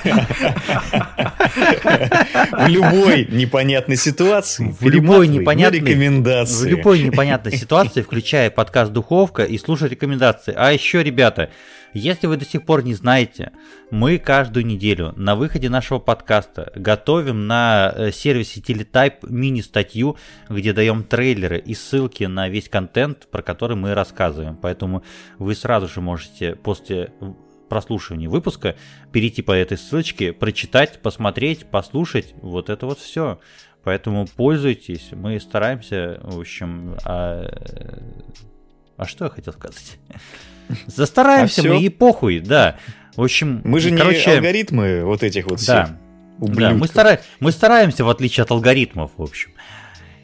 В любой непонятной ситуации. В любой непонятной- рекомендации. В любой непонятной ситуации, включая подкаст Духовка и слушай рекомендации. А еще, ребята, если вы до сих пор не знаете, мы каждую неделю на выходе нашего подкаста готовим на э, сервисе Teletype мини-статью, где даем трейлеры и ссылки на весь контент, про который мы рассказываем. Поэтому вы сразу же можете после прослушивания выпуска перейти по этой ссылочке, прочитать, посмотреть, послушать. Вот это вот все. Поэтому пользуйтесь, мы стараемся, в общем, а, а что я хотел сказать? Застараемся А мы и похуй, да. В общем, Мы же не короче, алгоритмы вот этих вот да, всех да, мы, ублюдков. стара- мы стараемся, в отличие от алгоритмов, в общем.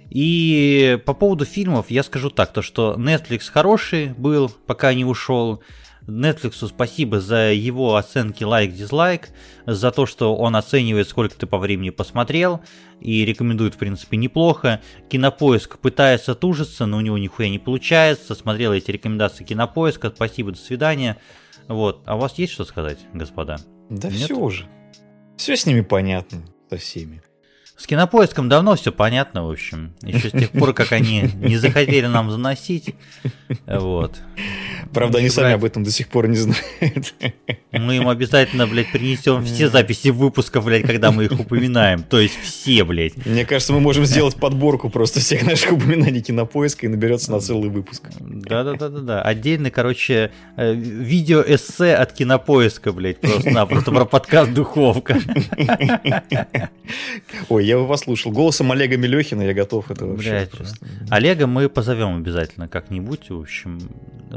И по поводу фильмов я скажу так, то что Netflix хороший был, пока не ушел. Netflix спасибо за его оценки лайк-дизлайк, за то, что он оценивает, сколько ты по времени посмотрел, и рекомендует, в принципе, неплохо. Кинопоиск пытается тужиться, но у него нихуя не получается. Смотрел эти рекомендации Кинопоиска, спасибо, до свидания. Вот. А у вас есть что сказать, господа? Да Нет? все уже. Все с ними понятно, со всеми. С кинопоиском давно все понятно, в общем. Еще с тех пор, как они не захотели нам заносить. Вот. Правда, они сами об этом до сих пор не знают. Мы им обязательно, блядь, принесем все записи выпусков, блядь, когда мы их упоминаем. То есть все, блядь. Мне кажется, мы можем сделать подборку просто всех наших упоминаний кинопоиска и наберется на целый выпуск. Да-да-да-да-да. Отдельно, короче, э, видео-эссе от кинопоиска, блядь, просто-напросто про подкаст «Духовка». Ой, я бы послушал. Голосом Олега Мелехина я готов это вообще. Блядь, просто. Олега мы позовем обязательно как-нибудь. В общем,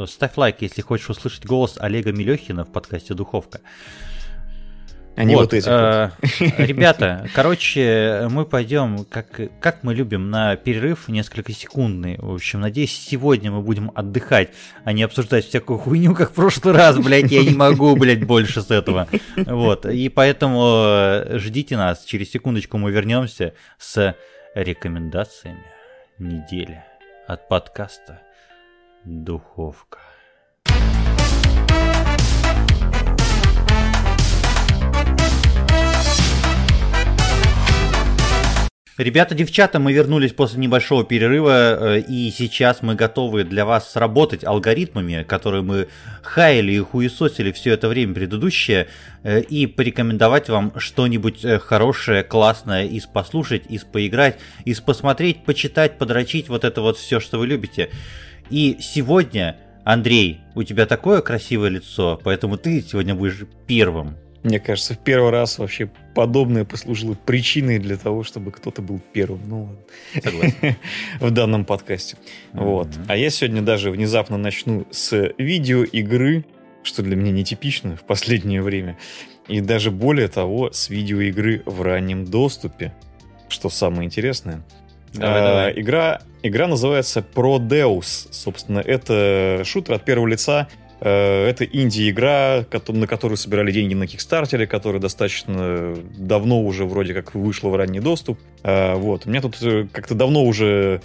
ставь лайк, если хочешь услышать голос Олега Мелехина в подкасте «Духовка». А не вот, эти. э, Ребята, короче, мы пойдем, как, как мы любим, на перерыв несколько секундный. В общем, надеюсь, сегодня мы будем отдыхать, а не обсуждать всякую хуйню, как в прошлый раз, блядь, я не могу, блядь, больше с этого. Вот, и поэтому э, ждите нас, через секундочку мы вернемся с рекомендациями недели от подкаста «Духовка». Ребята, девчата, мы вернулись после небольшого перерыва, э, и сейчас мы готовы для вас сработать алгоритмами, которые мы хаяли и хуесосили все это время предыдущее, э, и порекомендовать вам что-нибудь э, хорошее, классное из послушать, из поиграть, из посмотреть, почитать, подрочить, вот это вот все, что вы любите. И сегодня, Андрей, у тебя такое красивое лицо, поэтому ты сегодня будешь первым. Мне кажется, в первый раз вообще подобное послужило причиной для того, чтобы кто-то был первым. Ну, Согласен. в данном подкасте. Вот. А я сегодня даже внезапно начну с видеоигры, что для меня нетипично в последнее время. И даже более того, с видеоигры в раннем доступе. Что самое интересное. Давай, а, давай. Игра, игра называется Prodeus. Собственно, это шутер от первого лица, это инди-игра, на которую собирали деньги на Кикстартере, которая достаточно давно уже вроде как вышла в ранний доступ. Э, вот. У меня тут э, как-то давно уже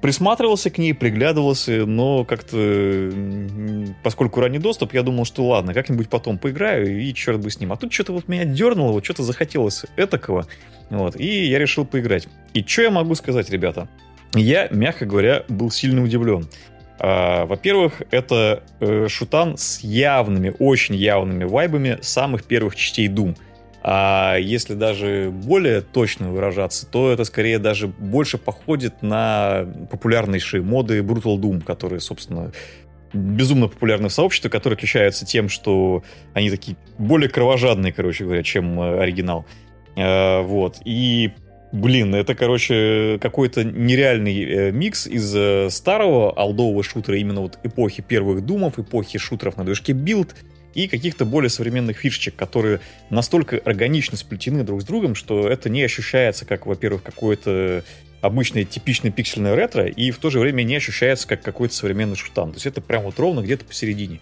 присматривался к ней, приглядывался, но как-то, поскольку ранний доступ, я думал, что ладно, как-нибудь потом поиграю, и черт бы с ним. А тут что-то вот меня дернуло, вот что-то захотелось этакого, вот, и я решил поиграть. И что я могу сказать, ребята? Я, мягко говоря, был сильно удивлен. А, во-первых, это э, шутан с явными, очень явными вайбами самых первых частей Doom. А если даже более точно выражаться, то это скорее даже больше походит на популярнейшие моды Brutal Doom, которые, собственно, безумно популярны в сообществе, которые отличаются тем, что они такие более кровожадные, короче говоря, чем э, оригинал. Э, вот. И Блин, это, короче, какой-то нереальный э, микс из э, старого олдового шутера, именно вот эпохи первых думов, эпохи шутеров на движке Build, и каких-то более современных фишечек, которые настолько органично сплетены друг с другом, что это не ощущается как, во-первых, какое-то обычное типичное пиксельное ретро, и в то же время не ощущается как какой-то современный шутан. То есть это прям вот ровно где-то посередине.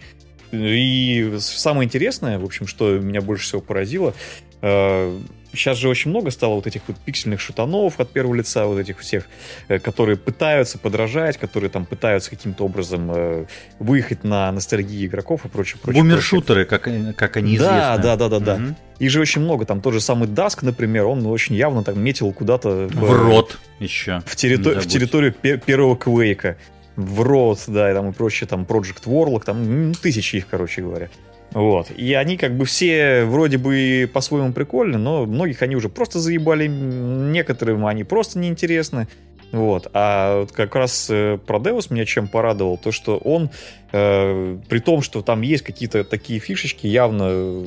И самое интересное, в общем, что меня больше всего поразило, э, Сейчас же очень много стало вот этих вот пиксельных шутанов от первого лица, вот этих всех, э, которые пытаются подражать, которые там пытаются каким-то образом э, выехать на ностальгии игроков и прочее, прочее. Бумершутеры, как, как они да, известны. Да, да, да, да. Угу. Их же очень много. Там тот же самый Даск, например, он очень явно там метил куда-то в, в рот еще. В, территор- в территорию пер- первого Квейка. В рот, да, и там и прочее, там Project Warlock, там тысячи их, короче говоря. Вот. И они как бы все вроде бы по-своему прикольны, но многих они уже просто заебали, некоторым они просто неинтересны. Вот. А вот как раз э, про Deus меня чем порадовал, то что он, э, при том, что там есть какие-то такие фишечки, явно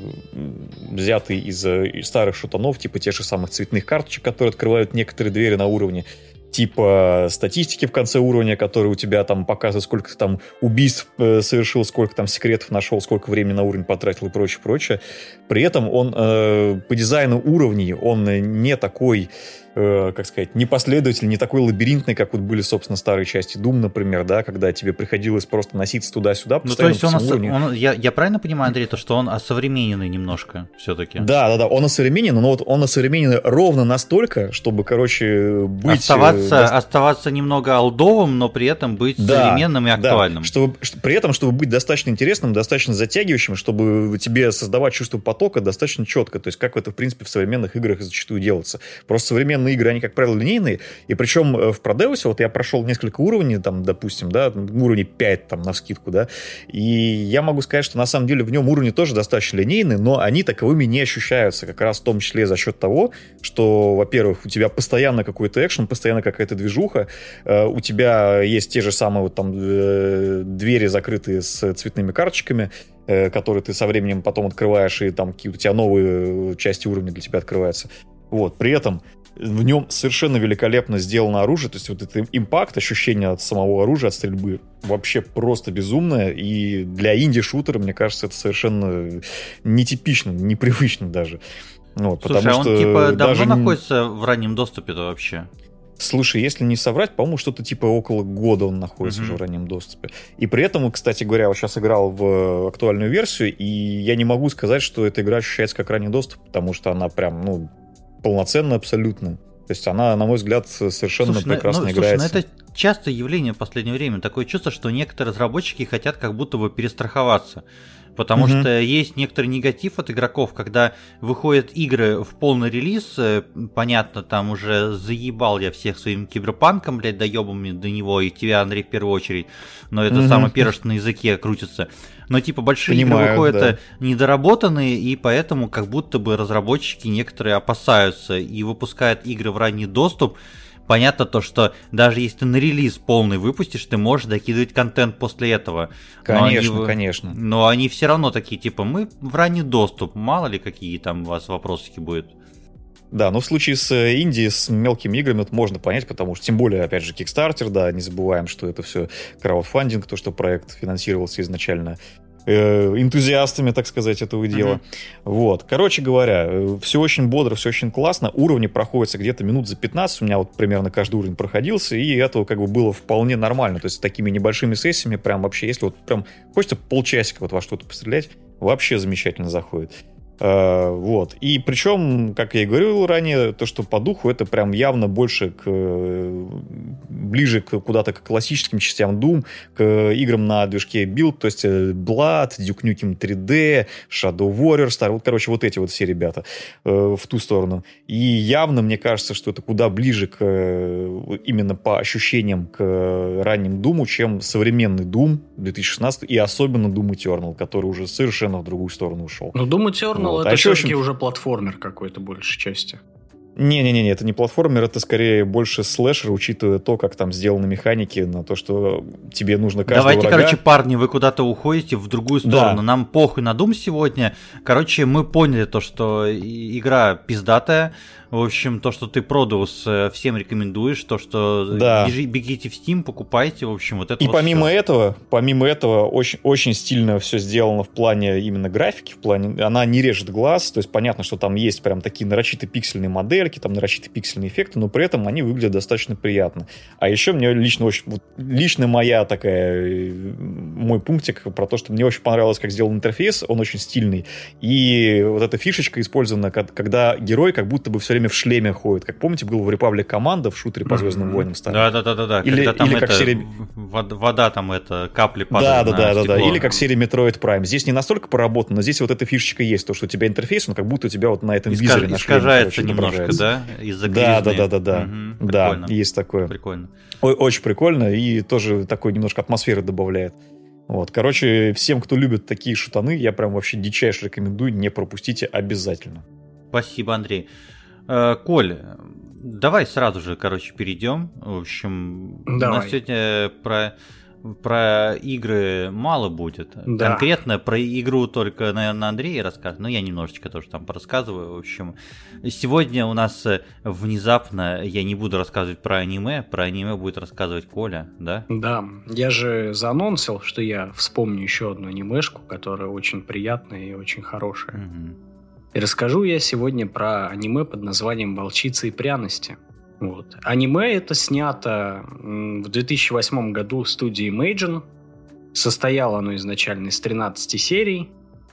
взятые из, э, из старых шутанов, типа тех же самых цветных карточек, которые открывают некоторые двери на уровне, типа статистики в конце уровня, которые у тебя там показывают, сколько ты там убийств э, совершил, сколько там секретов нашел, сколько времени на уровень потратил и прочее, прочее. При этом он э, по дизайну уровней, он не такой э, как сказать, непоследовательный, не такой лабиринтный, как вот были, собственно, старые части Doom, например, да, когда тебе приходилось просто носиться туда-сюда. Ну, то есть он, ос- он я, я правильно понимаю, Андрей, то, что он осовремененный немножко все-таки? Да, да, да, он осовременен, но вот он осовременен ровно настолько, чтобы, короче, быть... Оставаться, э, оставаться немного алдовым, но при этом быть да, современным и актуальным. Да, чтобы, при этом, чтобы быть достаточно интересным, достаточно затягивающим, чтобы тебе создавать чувство потока достаточно четко, то есть как это, в принципе, в современных играх зачастую делается. Просто современные современные игры, они, как правило, линейные, и причем э, в Продеусе, вот я прошел несколько уровней, там, допустим, да, уровни 5, там, на скидку, да, и я могу сказать, что на самом деле в нем уровни тоже достаточно линейные, но они таковыми не ощущаются, как раз в том числе за счет того, что, во-первых, у тебя постоянно какой-то экшен, постоянно какая-то движуха, э, у тебя есть те же самые вот там э, двери закрытые с цветными карточками, которые ты со временем потом открываешь, и там какие-то у тебя новые части уровня для тебя открываются. Вот, при этом в нем совершенно великолепно сделано оружие, то есть вот этот импакт, ощущение от самого оружия, от стрельбы вообще просто безумное, и для инди-шутера, мне кажется, это совершенно нетипично, непривычно даже. Вот, Слушай, потому а он что типа давно даже... находится в раннем доступе-то вообще? Слушай, если не соврать, по-моему, что-то типа около года он находится mm-hmm. уже в раннем доступе. И при этом, кстати говоря, вот сейчас играл в актуальную версию, и я не могу сказать, что эта игра ощущается как ранний доступ, потому что она прям, ну, полноценно абсолютно. То есть она, на мой взгляд, совершенно слушай, прекрасно ну, играется. Слушай, ну это частое явление в последнее время. Такое чувство, что некоторые разработчики хотят как будто бы перестраховаться. Потому угу. что есть некоторый негатив от игроков, когда выходят игры в полный релиз, э, понятно, там уже заебал я всех своим киберпанком, блядь, доебами до него, и тебя, Андрей, в первую очередь, но это угу. самое первое, что на языке крутится. Но типа большие Понимаю, игры выходят да. Э, недоработанные, и поэтому как будто бы разработчики некоторые опасаются и выпускают игры в ранний доступ, понятно то, что даже если ты на релиз полный выпустишь, ты можешь докидывать контент после этого. Конечно, но они, конечно. Но они все равно такие, типа, мы в ранний доступ, мало ли какие там у вас вопросики будут. Да, но в случае с э, Индией, с мелкими играми, это можно понять, потому что, тем более, опять же, Kickstarter, да, не забываем, что это все краудфандинг, то, что проект финансировался изначально э, энтузиастами, так сказать, этого дела. Mm-hmm. Вот. Короче говоря, э, все очень бодро, все очень классно. Уровни проходятся где-то минут за 15. У меня вот примерно каждый уровень проходился, и этого как бы было вполне нормально. То есть такими небольшими сессиями прям вообще, если вот прям хочется полчасика вот во что-то пострелять, вообще замечательно заходит. Uh, вот. И причем, как я и говорил ранее, то, что по духу это прям явно больше к, ближе к, куда-то к классическим частям Doom, к играм на движке Build, то есть э, Blood, Duke Nukem 3D, Shadow Warrior, Star, вот, короче, вот эти вот все ребята в ту сторону. И явно мне кажется, что это куда ближе к, именно по ощущениям к ранним Doom, чем современный Doom 2016 и особенно Doom Eternal, который уже совершенно в другую сторону ушел. Ну, Doom Eternal ну, вот. это а все-таки очень... уже платформер какой-то большей части. Не-не-не, это не платформер, это скорее больше слэшер, учитывая то, как там сделаны механики, на то, что тебе нужно каждого Давайте, врага... короче, парни, вы куда-то уходите в другую сторону. Да. Нам похуй на Doom сегодня. Короче, мы поняли то, что игра пиздатая, в общем, то, что ты Продус э, всем рекомендуешь, то, что да. бежи, бегите в Steam, покупайте, в общем, вот это И вот помимо все. этого, помимо этого, очень, очень стильно все сделано в плане именно графики, в плане, она не режет глаз, то есть понятно, что там есть прям такие нарочитые пиксельные модельки, там нарочитые пиксельные эффекты, но при этом они выглядят достаточно приятно. А еще мне лично очень, вот, лично моя такая, э, мой пунктик про то, что мне очень понравилось, как сделан интерфейс, он очень стильный, и вот эта фишечка использована, когда герой как будто бы все время в шлеме ходит. Как помните, был в Republic команда в шутере по Звездным войнам старом? Да, да, да, да, да. Или, Когда там или это, как серия... вода, там это капли падают. Да, да, да, да, да. Или как серия Metroid Prime. Здесь не настолько поработано, но здесь вот эта фишечка есть, то, что у тебя интерфейс, он как будто у тебя вот на этом Искаж... визоре на Искажается шлеме, короче, немножко, да? Из-за да, да, да, да, да. Угу, да, есть такое. Прикольно. О- очень прикольно и тоже такой немножко атмосферы добавляет. Вот, короче, всем, кто любит такие шутаны, я прям вообще дичайше рекомендую, не пропустите обязательно. Спасибо, Андрей. Э, Коль, давай сразу же, короче, перейдем. В общем, давай. у нас сегодня про про игры мало будет. Да. Конкретно про игру только, наверное, Андрей расскажет. Но я немножечко тоже там порассказываю. В общем, сегодня у нас э, внезапно, я не буду рассказывать про аниме, про аниме будет рассказывать Коля, да? Да, я же заанонсил, что я вспомню еще одну анимешку, которая очень приятная и очень хорошая. Угу. И расскажу я сегодня про аниме под названием «Волчица и пряности». Вот. Аниме это снято в 2008 году в студии Imagine. Состояло оно изначально из 13 серий.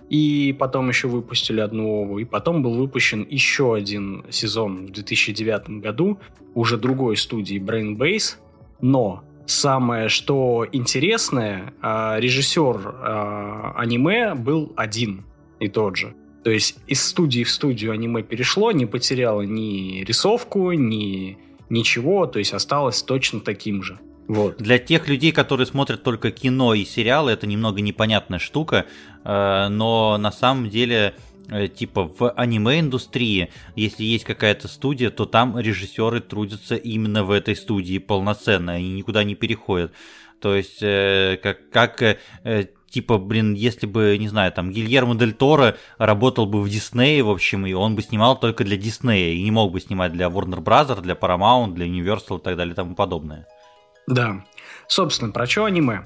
И потом еще выпустили одну ову. И потом был выпущен еще один сезон в 2009 году, уже другой студии Brain Base. Но самое, что интересное, а, режиссер а, аниме был один и тот же. То есть из студии в студию аниме перешло, не потеряло ни рисовку, ни ничего, то есть осталось точно таким же. Вот. Для тех людей, которые смотрят только кино и сериалы, это немного непонятная штука, э, но на самом деле э, типа в аниме-индустрии, если есть какая-то студия, то там режиссеры трудятся именно в этой студии полноценно, и никуда не переходят. То есть, э, как, как типа, блин, если бы, не знаю, там, Гильермо Дель Торо работал бы в Диснее, в общем, и он бы снимал только для Диснея, и не мог бы снимать для Warner Bros., для Paramount, для Universal и так далее и тому подобное. Да. Собственно, про что аниме?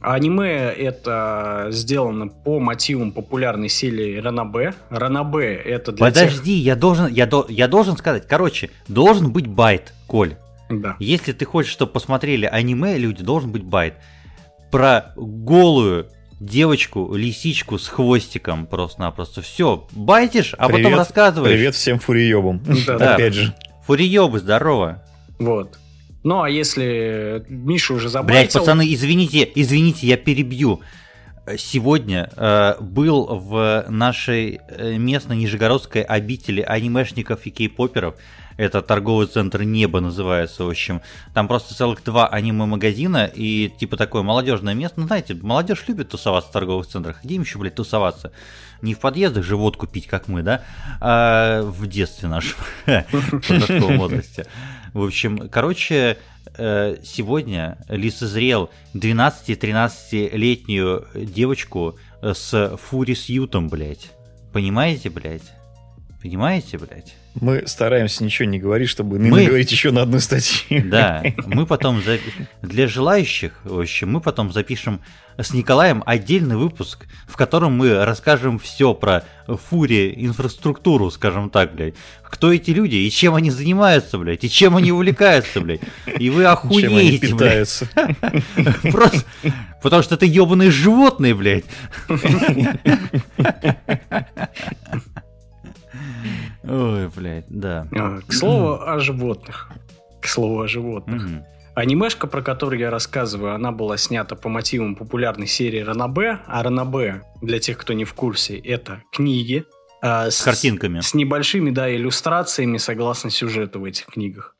Аниме это сделано по мотивам популярной серии ранобэ. Ранобэ это для Подожди, тех... я должен, я, до, я должен сказать, короче, должен быть bait, Коль. Да. Если ты хочешь, чтобы посмотрели аниме, люди, должен быть bait. Про голую девочку, лисичку с хвостиком просто-напросто. Все, байтишь, а привет, потом рассказываешь. Привет всем фуриебам. Да, опять же. Фуриебы, здорово. Вот. Ну, а если Миша уже забайтил... Блять, пацаны, извините, извините, я перебью. Сегодня э, был в нашей э, местной нижегородской обители анимешников и кей-поперов Это торговый центр Небо называется, в общем. Там просто целых два аниме-магазина и типа такое молодежное место. Ну, знаете, молодежь любит тусоваться в торговых центрах. Где им еще, блядь, тусоваться? Не в подъездах же водку пить, как мы, да? А в детстве нашем, в подростковом возрасте. В общем, короче, э, сегодня лицезрел 12-13-летнюю девочку с Фури Сьютом, блядь. Понимаете, блядь? Понимаете, блядь? Мы стараемся ничего не говорить, чтобы не мы... говорить еще на одну статью. Да, мы потом за... для желающих, в общем, мы потом запишем с Николаем отдельный выпуск, в котором мы расскажем все про фури инфраструктуру, скажем так, блядь. Кто эти люди и чем они занимаются, блядь, и чем они увлекаются, блядь. И вы охуеете, чем они питаются. блядь. Просто потому что это ебаные животные, блядь. Ой, блядь, да. А, к слову о животных. К слову о животных. Анимешка, про которую я рассказываю, она была снята по мотивам популярной серии Ранабе. А Ранабе, для тех, кто не в курсе, это книги. А, с, с картинками. С небольшими, да, иллюстрациями согласно сюжету в этих книгах.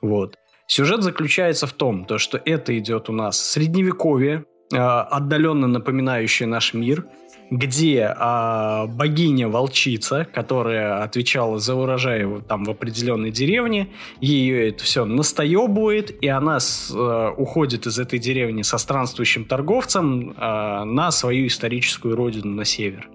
Вот. Сюжет заключается в том, то, что это идет у нас средневековье, а, отдаленно напоминающее наш мир – где а, богиня-волчица, которая отвечала за урожай там в определенной деревне, ее это все настоебывает, и она с, а, уходит из этой деревни со странствующим торговцем а, на свою историческую родину на север.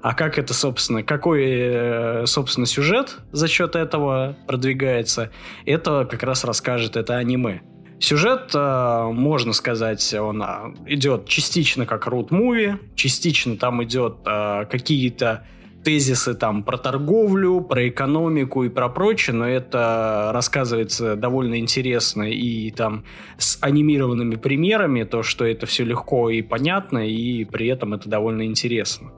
А как это, собственно, какой, э, собственно, сюжет за счет этого продвигается, это как раз расскажет это аниме. Сюжет, э, можно сказать, он э, идет частично как роуд-муви, частично там идет э, какие-то тезисы там про торговлю, про экономику и про прочее, но это рассказывается довольно интересно и там с анимированными примерами, то, что это все легко и понятно, и при этом это довольно интересно.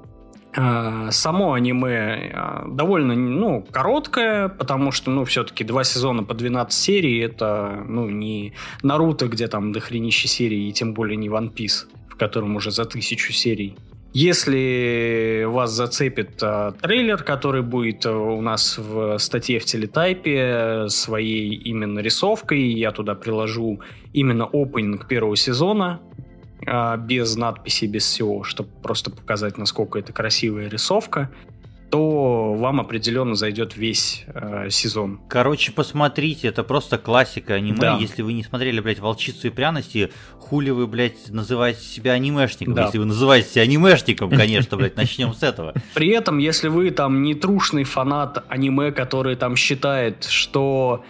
А, само аниме а, довольно ну, короткое, потому что ну, все-таки два сезона по 12 серий это ну, не Наруто, где там дохренище серий, и тем более не One Piece, в котором уже за тысячу серий. Если вас зацепит э, трейлер, который будет у нас в статье в телетайпе своей именно рисовкой, я туда приложу именно опенинг первого сезона, без надписи, без всего, чтобы просто показать, насколько это красивая рисовка, то вам определенно зайдет весь э, сезон. Короче, посмотрите, это просто классика аниме. Да. Если вы не смотрели, блядь, «Волчицу и пряности», хули вы, блядь, называете себя анимешником? Да. Если вы называете себя анимешником, конечно, блядь, начнем с этого. При этом, если вы там не трушный фанат аниме, который там считает, что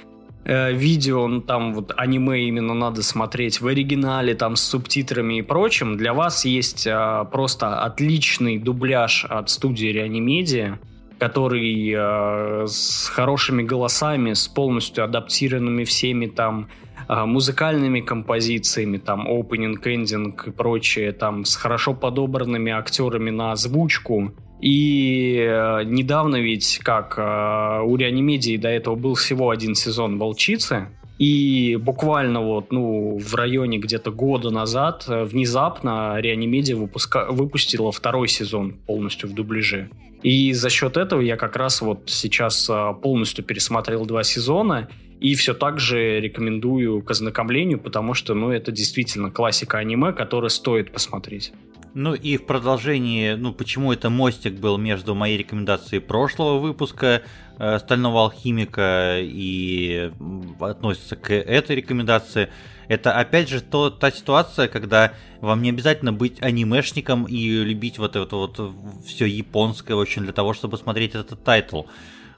э, видео, ну, там вот аниме именно надо смотреть в оригинале, там с субтитрами и прочим, для вас есть э, просто отличный дубляж от студии Реанимедиа, который э, с хорошими голосами, с полностью адаптированными всеми там э, музыкальными композициями, там opening, ending и прочее, там с хорошо подобранными актерами на озвучку, и э, недавно ведь, как э, у Реанимедии до этого был всего один сезон «Волчицы», и буквально вот, ну, в районе где-то года назад э, внезапно Реанимедия выпуска... выпустила второй сезон полностью в дубляже. И за счет этого я как раз вот сейчас полностью пересмотрел два сезона, и все так же рекомендую к ознакомлению, потому что, ну, это действительно классика аниме, который стоит посмотреть. Ну и в продолжении, ну почему это мостик был между моей рекомендацией прошлого выпуска э, Стального Алхимика и относится к этой рекомендации, это опять же то, та ситуация, когда вам не обязательно быть анимешником и любить вот это вот все японское, общем, для того, чтобы смотреть этот title.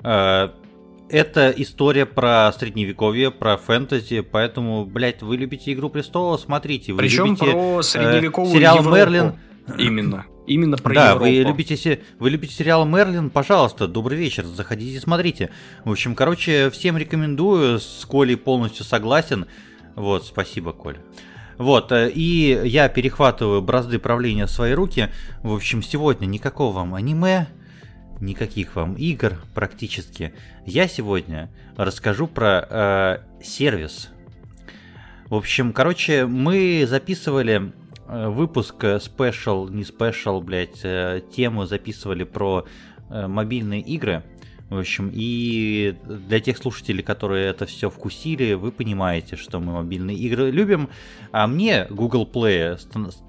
Э, это история про средневековье, про фэнтези, поэтому, блядь, вы любите Игру престолов, смотрите. Вы Причем любите, про средневековую э, сериал Европу. Мерлин. Именно. Именно про да, Европу. вы любите, вы любите сериал Мерлин, пожалуйста, добрый вечер, заходите, смотрите. В общем, короче, всем рекомендую, с Колей полностью согласен. Вот, спасибо, Коль. Вот, э, и я перехватываю бразды правления в свои руки. В общем, сегодня никакого вам аниме, никаких вам игр практически. Я сегодня расскажу про э, сервис. В общем, короче, мы записывали э, выпуск special, не special, блять, э, тему записывали про э, мобильные игры. В общем, и для тех слушателей, которые это все вкусили, вы понимаете, что мы мобильные игры любим, а мне Google Play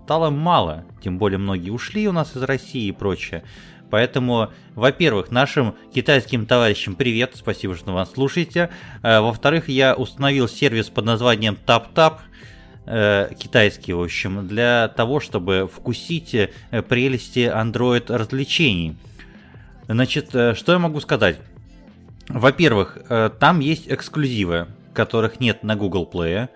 стало мало, тем более многие ушли у нас из России и прочее. Поэтому, во-первых, нашим китайским товарищам привет, спасибо, что вас слушаете. А, во-вторых, я установил сервис под названием TapTap, э, китайский, в общем, для того, чтобы вкусить э, прелести Android развлечений. Значит, э, что я могу сказать? Во-первых, э, там есть эксклюзивы, которых нет на Google Play.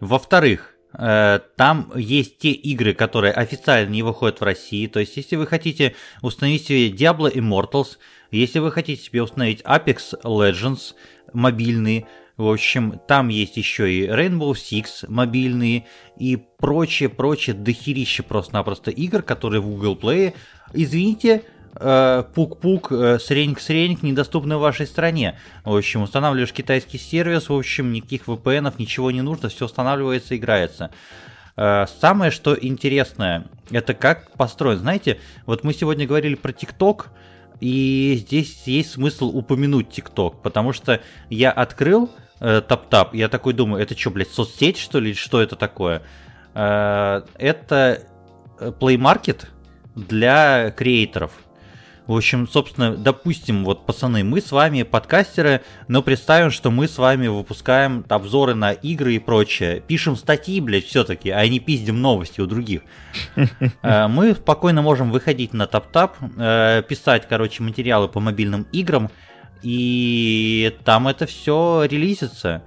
Во-вторых, э, там есть те игры, которые официально не выходят в России. То есть, если вы хотите установить себе Diablo Immortals, если вы хотите себе установить Apex Legends мобильный, в общем, там есть еще и Rainbow Six мобильные и прочее, прочее, дохерище просто-напросто игр, которые в Google Play, извините, Э, пук-пук, э, среньк-среньк недоступны в вашей стране. В общем, устанавливаешь китайский сервис, в общем, никаких VPN, ничего не нужно, все устанавливается, играется. Э, самое, что интересное, это как построен. Знаете, вот мы сегодня говорили про ТикТок, и здесь есть смысл упомянуть ТикТок, потому что я открыл TapTap, я такой думаю, это что, блядь, соцсеть, что ли, что это такое? Это Play Market для креаторов – в общем, собственно, допустим, вот, пацаны, мы с вами подкастеры, но представим, что мы с вами выпускаем обзоры на игры и прочее. Пишем статьи, блядь, все-таки, а не пиздим новости у других. Э, мы спокойно можем выходить на тап-тап, э, писать, короче, материалы по мобильным играм, и там это все релизится.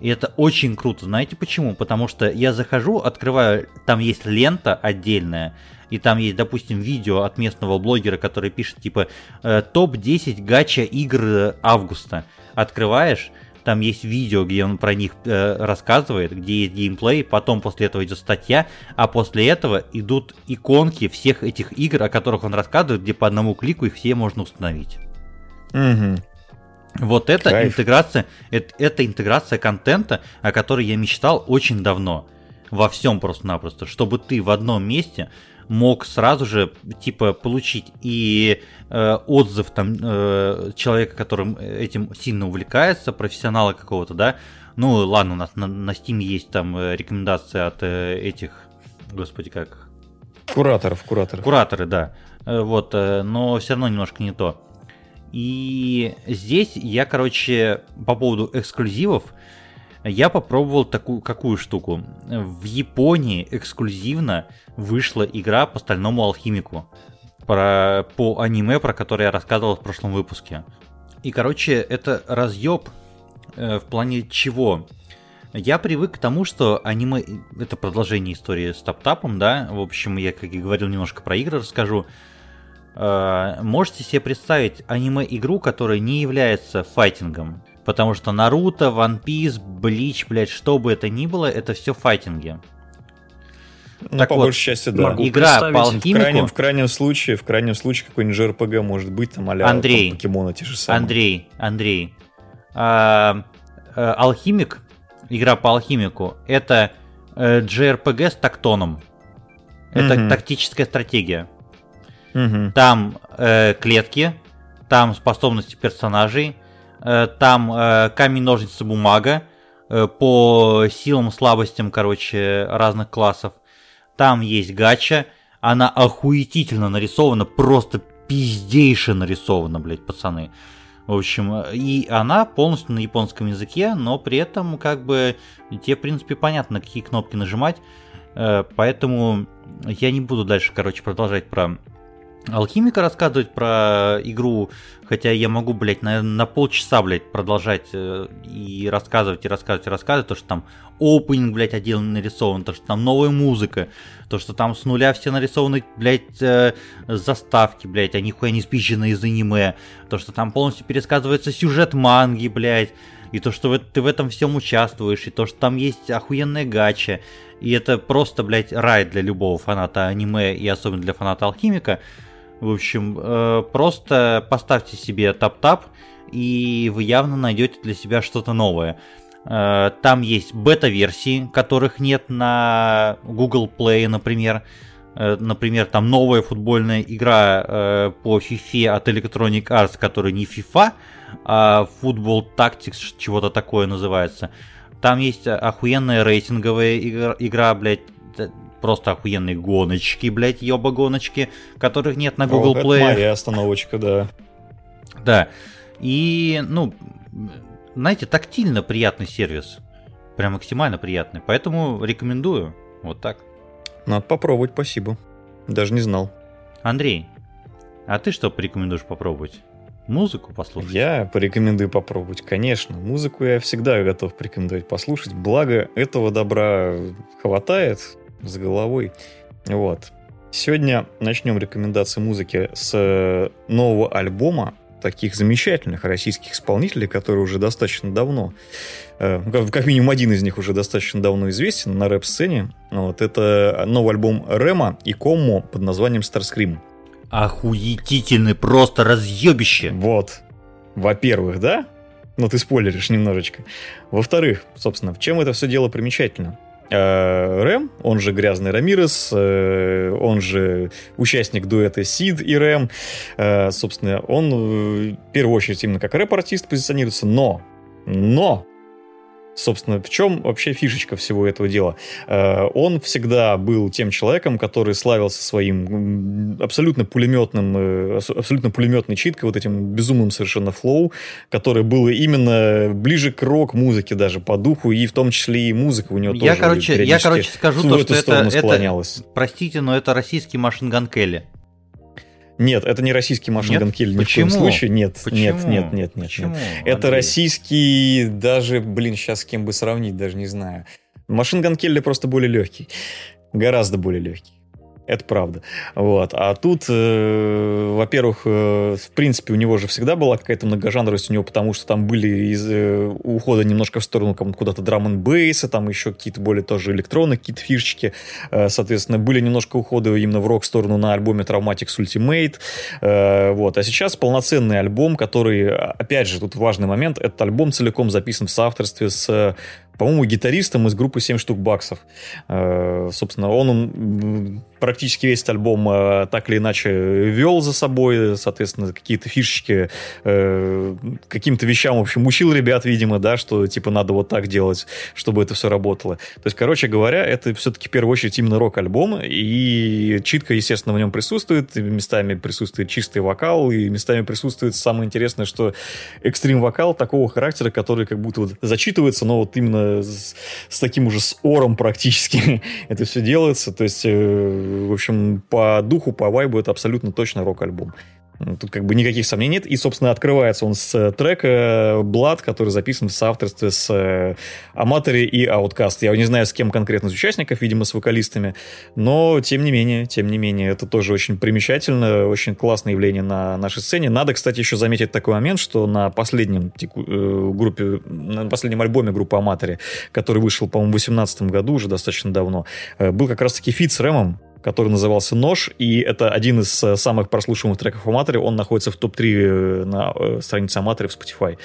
И это очень круто. Знаете почему? Потому что я захожу, открываю, там есть лента отдельная, и там есть, допустим, видео от местного блогера, который пишет, типа, «Э, топ-10 гача игр августа. Открываешь, там есть видео, где он про них э, рассказывает, где есть геймплей, потом после этого идет статья, а после этого идут иконки всех этих игр, о которых он рассказывает, где по одному клику их все можно установить. Угу. Вот это Кайф. интеграция, это, это интеграция контента, о которой я мечтал очень давно. Во всем просто-напросто, чтобы ты в одном месте мог сразу же типа получить и э, отзыв там э, человека, которым этим сильно увлекается, профессионала какого-то, да. Ну ладно, у нас на, на Steam есть там э, рекомендации от э, этих, господи как. Кураторов, кураторов. Кураторы, да. Э, вот, э, но все равно немножко не то. И здесь я, короче, по поводу эксклюзивов, я попробовал такую какую штуку. В Японии эксклюзивно вышла игра по стальному алхимику. Про, по аниме, про которое я рассказывал в прошлом выпуске. И, короче, это разъеб э, в плане чего? Я привык к тому, что аниме... Это продолжение истории с Таптапом, да? В общем, я, как и говорил, немножко про игры расскажу. Э, можете себе представить аниме-игру, которая не является файтингом. Потому что Наруто, One Piece, Блич, блядь, что бы это ни было, это все файтинги. Ну, так по вот, большей части, да. Игра по алхимику... В крайнем, в крайнем случае, в крайнем случае какой-нибудь JRPG может быть, там, а Андрей, там, покемоны те же самые. Андрей, Андрей. А, а, алхимик, игра по алхимику, это а, э, JRPG с тактоном. Это угу. тактическая стратегия. Угу. Там э, клетки, там способности персонажей, там э, камень, ножницы, бумага э, по силам, слабостям, короче, разных классов. Там есть гача, она охуетительно нарисована, просто пиздейше нарисована, блядь, пацаны. В общем, и она полностью на японском языке, но при этом как бы тебе, в принципе, понятно, какие кнопки нажимать. Э, поэтому я не буду дальше, короче, продолжать про Алхимика рассказывать про игру, хотя я могу, блядь, на, на полчаса, блядь, продолжать э, и рассказывать, и рассказывать, и рассказывать, то, что там опенинг, блядь, отдельно нарисован, то, что там новая музыка, то, что там с нуля все нарисованы, блядь, э, заставки, блядь, а нихуя не спизжены из аниме, то, что там полностью пересказывается сюжет манги, блядь, и то, что ты в этом всем участвуешь, и то, что там есть охуенная гача, и это просто, блядь, рай для любого фаната аниме, и особенно для фаната алхимика, в общем, э, просто поставьте себе тап-тап, и вы явно найдете для себя что-то новое. Э, там есть бета-версии, которых нет на Google Play, например. э, например, там новая футбольная игра по FIFA от Electronic Arts, которая не FIFA, а Football Tactics, чего-то такое называется. Там есть охуенная рейтинговая игра, игра блядь, просто охуенные гоночки, блядь, ёба гоночки, которых нет на Google О, Play. Моя остановочка, да. Да. И, ну, знаете, тактильно приятный сервис. Прям максимально приятный. Поэтому рекомендую. Вот так. Надо попробовать, спасибо. Даже не знал. Андрей, а ты что порекомендуешь попробовать? Музыку послушать? Я порекомендую попробовать, конечно. Музыку я всегда готов порекомендовать послушать. Благо, этого добра хватает с головой. Вот. Сегодня начнем рекомендации музыки с нового альбома таких замечательных российских исполнителей, которые уже достаточно давно, э, как минимум один из них уже достаточно давно известен на рэп-сцене. Вот, это новый альбом Рема и Коммо под названием Starscream. Охуетительный, просто разъебище. Вот. Во-первых, да? Ну, ты спойлеришь немножечко. Во-вторых, собственно, в чем это все дело примечательно? Э, Рэм, он же Грязный Рамирес, э, он же участник дуэта Сид и Рэм, э, собственно, он в первую очередь именно как рэп-артист позиционируется, но, но, собственно, в чем вообще фишечка всего этого дела? Э, он всегда был тем человеком, который славился своим абсолютно пулеметным, э, абсолютно пулеметной читкой, вот этим безумным совершенно флоу, который был именно ближе к рок-музыке даже по духу, и в том числе и музыка у него я, тоже короче, я, короче, скажу то, что это, это, простите, но это российский Машинган Келли. Нет, это не российский Машин Келли ни в коем случае. Нет, Почему? нет, нет, нет, нет. Почему, нет. Это российский, даже, блин, сейчас с кем бы сравнить, даже не знаю. Машин Келли просто более легкий. Гораздо более легкий. Это правда. Вот. А тут, э, во-первых, э, в принципе, у него же всегда была какая-то многожанровость у него, потому что там были из э, ухода немножко в сторону куда-то драм н бейса, там еще какие-то более тоже электронные какие-то фишечки. Э, соответственно, были немножко уходы именно в рок-сторону на альбоме Traumatics Ultimate. Э, вот. А сейчас полноценный альбом, который, опять же, тут важный момент, этот альбом целиком записан в соавторстве с по-моему, гитаристом из группы 7 штук баксов. Э, собственно, он, практически весь альбом э, так или иначе вел за собой, соответственно, какие-то фишечки, э, каким-то вещам, в общем, учил ребят, видимо, да, что, типа, надо вот так делать, чтобы это все работало. То есть, короче говоря, это все-таки в первую очередь именно рок-альбом, и читка, естественно, в нем присутствует, и местами присутствует чистый вокал, и местами присутствует самое интересное, что экстрим-вокал такого характера, который как будто вот зачитывается, но вот именно с, с таким уже с ором практически это все делается. То есть, э, в общем, по духу, по вайбу это абсолютно точно рок-альбом. Тут как бы никаких сомнений нет. И, собственно, открывается он с э, трека Blood, который записан в соавторстве с э, Аматори и Outcast. Я не знаю, с кем конкретно из участников, видимо, с вокалистами. Но, тем не менее, тем не менее, это тоже очень примечательно, очень классное явление на нашей сцене. Надо, кстати, еще заметить такой момент, что на последнем теку- э, группе, на последнем альбоме группы Аматори, который вышел, по-моему, в 2018 году, уже достаточно давно, э, был как раз-таки feat с Рэмом, который назывался «Нож», и это один из э, самых прослушиваемых треков Аматори, он находится в топ-3 на э, странице Аматори в Spotify.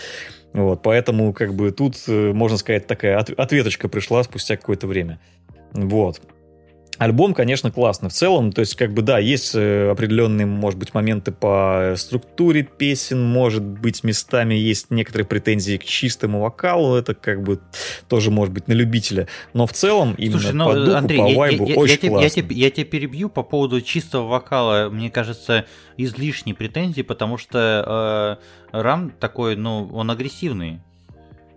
Вот, поэтому, как бы, тут, э, можно сказать, такая от- ответочка пришла спустя какое-то время. Вот. Альбом, конечно, классный в целом, то есть, как бы, да, есть э, определенные, может быть, моменты по структуре песен, может быть, местами есть некоторые претензии к чистому вокалу, это, как бы, тоже, может быть, на любителя, но в целом, именно Слушай, ну, по духу, Андрей, по я, вайбу, я- я- очень я, тебе- я, классно. тебе, я тебя перебью по поводу чистого вокала. Мне кажется, излишней претензии, потому что э, Рам такой, ну, он агрессивный.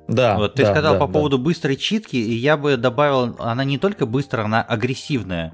Да, вот ты да, сказал да, по да. поводу быстрой читки, и я бы добавил, она не только быстрая, она агрессивная.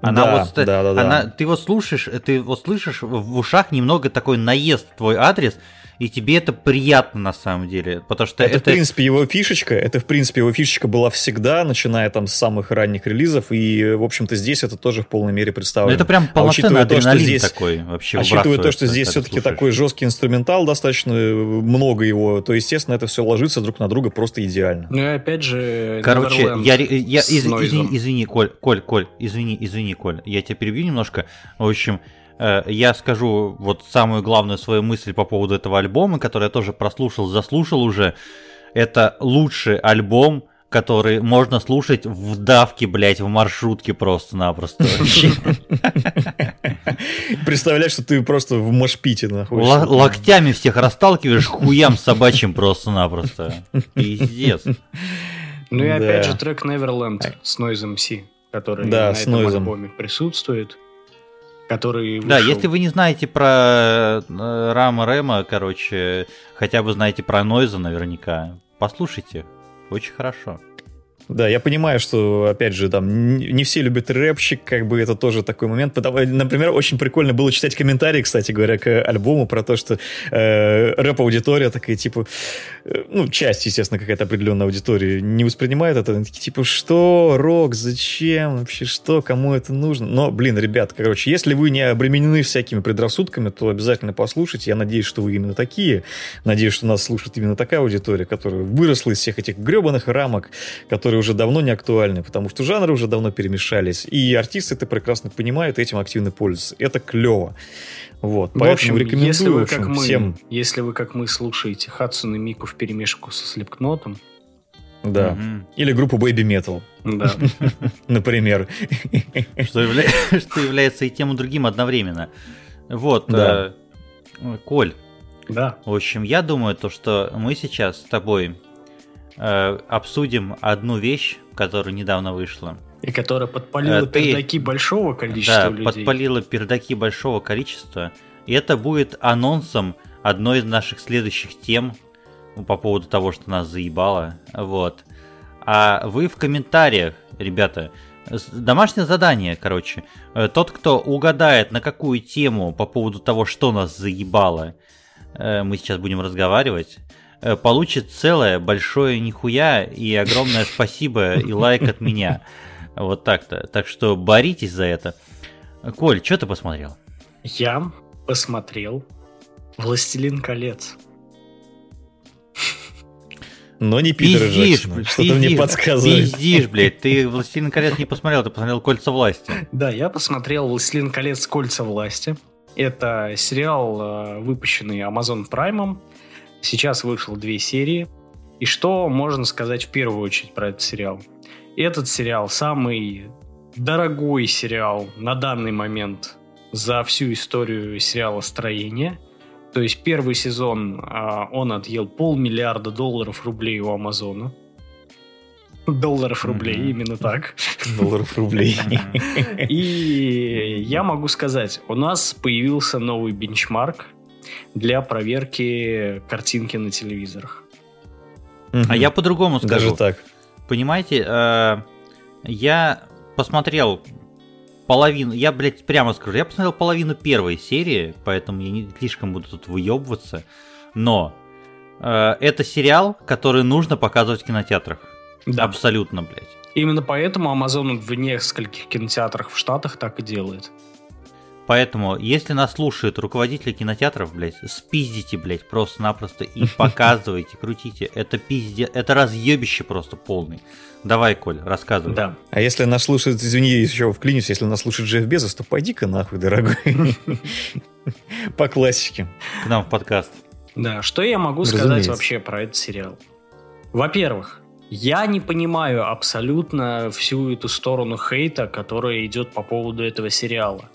Она Да, вот, ста- да, да, да. она, ты вот слушаешь, ты вот слышишь в ушах немного такой наезд в твой адрес, и тебе это приятно на самом деле, потому что Это, это, в принципе, его фишечка. Это, в принципе, его фишечка была всегда, начиная там с самых ранних релизов. И, в общем-то, здесь это тоже в полной мере представлено. это прям А полноценный учитывая то, что здесь- такой вообще. Учитывая то, что здесь все-таки слушаешь. такой жесткий инструментал, достаточно много его, то, естественно, это все ложится друг на друга просто идеально. Ну и опять же, Короче, я, я из- извини, извини, Коль, Коль, Коль, извини, извини, Коль, я тебя перебью немножко. В общем, э, я скажу вот самую главную свою мысль по поводу этого альбома, который я тоже прослушал, заслушал уже. Это лучший альбом который можно слушать в давке, блядь, в маршрутке просто-напросто. Представляешь, что ты просто в машпите находишься. Локтями всех расталкиваешь, хуям собачьим просто-напросто. Пиздец. Ну и опять же трек Neverland с Noise MC, который на этом альбоме присутствует который вышел. Да, если вы не знаете про э, Рама Рема, короче, хотя бы знаете про Нойза наверняка, послушайте, очень хорошо. Да, я понимаю, что, опять же, там не все любят рэпчик, как бы это тоже такой момент. Потому, например, очень прикольно было читать комментарии, кстати говоря, к альбому про то, что э, рэп-аудитория такая, типа, э, ну, часть, естественно, какая-то определенная аудитория не воспринимает это. Они такие, типа, что, рок, зачем, вообще, что, кому это нужно? Но, блин, ребят, короче, если вы не обременены всякими предрассудками, то обязательно послушайте. Я надеюсь, что вы именно такие. Надеюсь, что нас слушает именно такая аудитория, которая выросла из всех этих гребаных рамок, которые уже давно не актуальны, потому что жанры уже давно перемешались, и артисты это прекрасно понимают этим активно пользуются. Это клево. Вот, поэтому в общем, рекомендую если вы, как мы, всем... Если вы, как мы, слушаете Хадсон и Мику в перемешку со Слепкнотом, да. Угу. Или группу Baby Metal. Да. Например. Что, явля... что является и тем, и другим одновременно. Вот, да. э, Коль. Да. В общем, я думаю, то, что мы сейчас с тобой э, обсудим одну вещь, которая недавно вышла. И которая подпалила э, пердаки большого количества да, людей. подпалила пердаки большого количества. И это будет анонсом одной из наших следующих тем по поводу того, что нас заебало. Вот. А вы в комментариях, ребята, домашнее задание, короче. Э, тот, кто угадает, на какую тему по поводу того, что нас заебало, э, мы сейчас будем разговаривать, Э, получит целое большое нихуя и огромное спасибо и лайк от меня. Вот так-то. Так что боритесь за это. Коль, что ты посмотрел? Я посмотрел «Властелин колец». Но не Питер Джексон. Что-то мне подсказывает. Пиздишь, блядь. Ты «Властелин колец» не посмотрел, ты посмотрел «Кольца власти». Да, я посмотрел «Властелин колец. Кольца власти». Это сериал, э, выпущенный Amazon Prime Сейчас вышло две серии. И что можно сказать в первую очередь про этот сериал? Этот сериал самый дорогой сериал на данный момент за всю историю сериала «Строение». То есть первый сезон а, он отъел полмиллиарда долларов рублей у Амазона. Долларов рублей, mm-hmm. именно так. Долларов рублей. И я могу сказать, у нас появился новый бенчмарк – для проверки картинки на телевизорах. А я по-другому скажу. Даже так. Понимаете, э, я посмотрел половину, я, блядь, прямо скажу, я посмотрел половину первой серии, поэтому я не слишком буду тут выебываться, но э, это сериал, который нужно показывать в кинотеатрах. Да. Абсолютно, блядь. Именно поэтому Amazon в нескольких кинотеатрах в Штатах так и делает. Поэтому, если нас слушают руководители кинотеатров, блядь, спиздите, блядь, просто-напросто и показывайте, крутите. Это пизде, это разъебище просто полный. Давай, Коль, рассказывай. Да. А если нас слушает, извини, еще вклинюсь, если нас слушает Джефф Безос, то пойди-ка нахуй, дорогой. По классике. К нам в подкаст. Да, что я могу сказать вообще про этот сериал? Во-первых, я не понимаю абсолютно всю эту сторону хейта, которая идет по поводу этого сериала.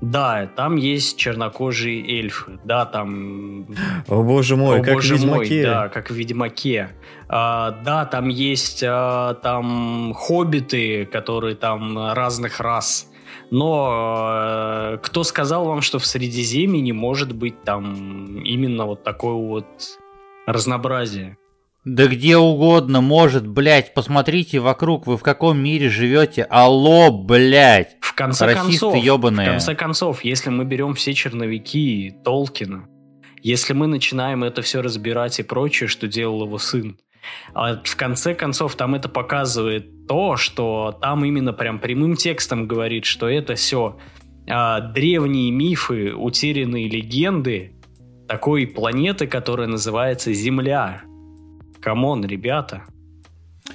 Да, там есть чернокожие эльфы, да, там... О боже мой, О, как боже в Ведьмаке. Мой, да, как в Ведьмаке. А, да, там есть а, там хоббиты, которые там разных рас. Но а, кто сказал вам, что в Средиземье не может быть там именно вот такое вот разнообразие? Да где угодно может, блядь, посмотрите вокруг, вы в каком мире живете, алло, блядь. В конце концов, ёбаные. в конце концов, если мы берем все черновики Толкина, если мы начинаем это все разбирать и прочее, что делал его сын, а в конце концов там это показывает то, что там именно прям прямым текстом говорит, что это все а, древние мифы, утерянные легенды такой планеты, которая называется Земля. Come on, ребята.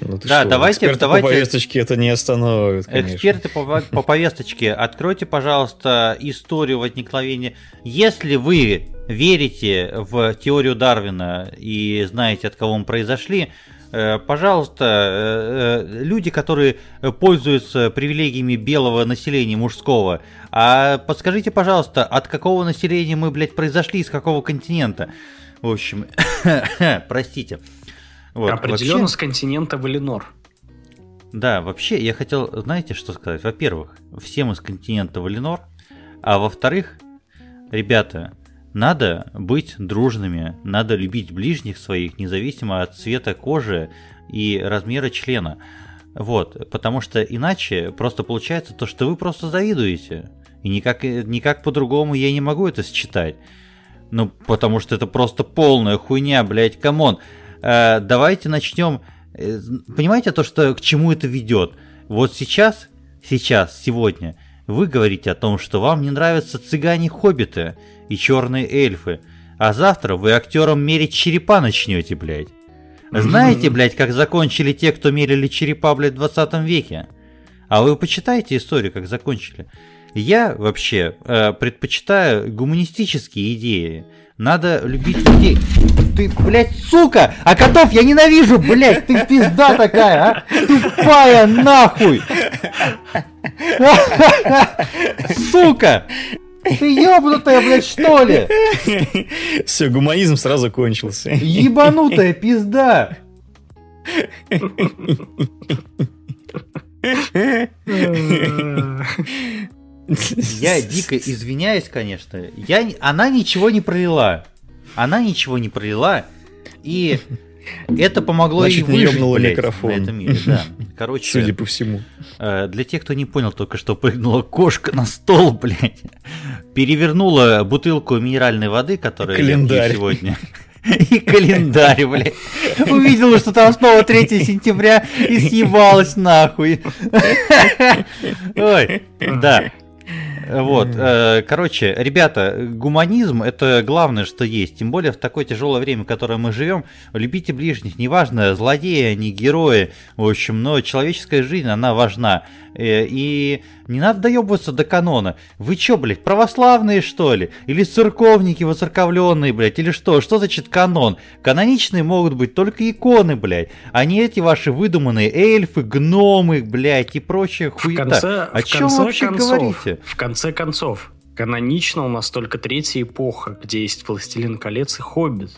Ну, да, что? давайте, Эксперты давайте. по повесточке это не остановит. Конечно. Эксперты по, по повесточке, откройте, пожалуйста, историю возникновения. Если вы верите в теорию Дарвина и знаете, от кого мы произошли, Э, пожалуйста, э, люди, которые пользуются привилегиями белого населения мужского, а подскажите, пожалуйста, от какого населения мы, блядь, произошли, из какого континента? В общем, простите. Вот, Определенно вообще... с континента Валинор. Да, вообще, я хотел, знаете, что сказать? Во-первых, все мы с континента Валинор, а во-вторых, ребята, надо быть дружными, надо любить ближних своих, независимо от цвета кожи и размера члена. Вот, потому что иначе просто получается то, что вы просто завидуете. И никак, никак по-другому я не могу это считать. Ну, потому что это просто полная хуйня, блядь, come on. Э, давайте начнем. Э, понимаете то, что к чему это ведет? Вот сейчас, сейчас, сегодня, вы говорите о том, что вам не нравятся цыгане-хоббиты и черные эльфы, а завтра вы актерам мерить черепа начнете, блядь. Знаете, блядь, как закончили те, кто мерили черепа, блядь, в 20 веке? А вы почитайте историю, как закончили. Я вообще э, предпочитаю гуманистические идеи. Надо любить людей. Ты, блядь, сука! А котов я ненавижу, блядь! Ты пизда такая, а! Тупая нахуй! Сука! Ты ебнутая, блядь, что ли? Все, гуманизм сразу кончился. Ебанутая пизда! Я дико извиняюсь, конечно. Я, она ничего не пролила. Она ничего не пролила. И это помогло Значит, ей выжить, блядь, микрофон. на этом мире. Да. Короче, Судя по всему. Э, для тех, кто не понял, только что прыгнула кошка на стол, блядь. Перевернула бутылку минеральной воды, которую Календарь. сегодня. И календарь, блядь. Увидела, что там снова 3 сентября и съебалась нахуй. Ой, да. Вот, э, короче, ребята, гуманизм это главное, что есть. Тем более в такое тяжелое время, в которое мы живем. Любите ближних, неважно, злодеи они, герои, в общем, но человеческая жизнь, она важна. Э, и не надо доебываться до канона. Вы чё, блядь, православные, что ли? Или церковники воцерковленные, блядь? Или что? Что значит канон? Каноничные могут быть только иконы, блядь, а не эти ваши выдуманные эльфы, гномы, блядь, и прочая хуета. В конце, О чем вы вообще концов, говорите? В конце концов, канонично у нас только третья эпоха, где есть «Властелин колец» и «Хоббит».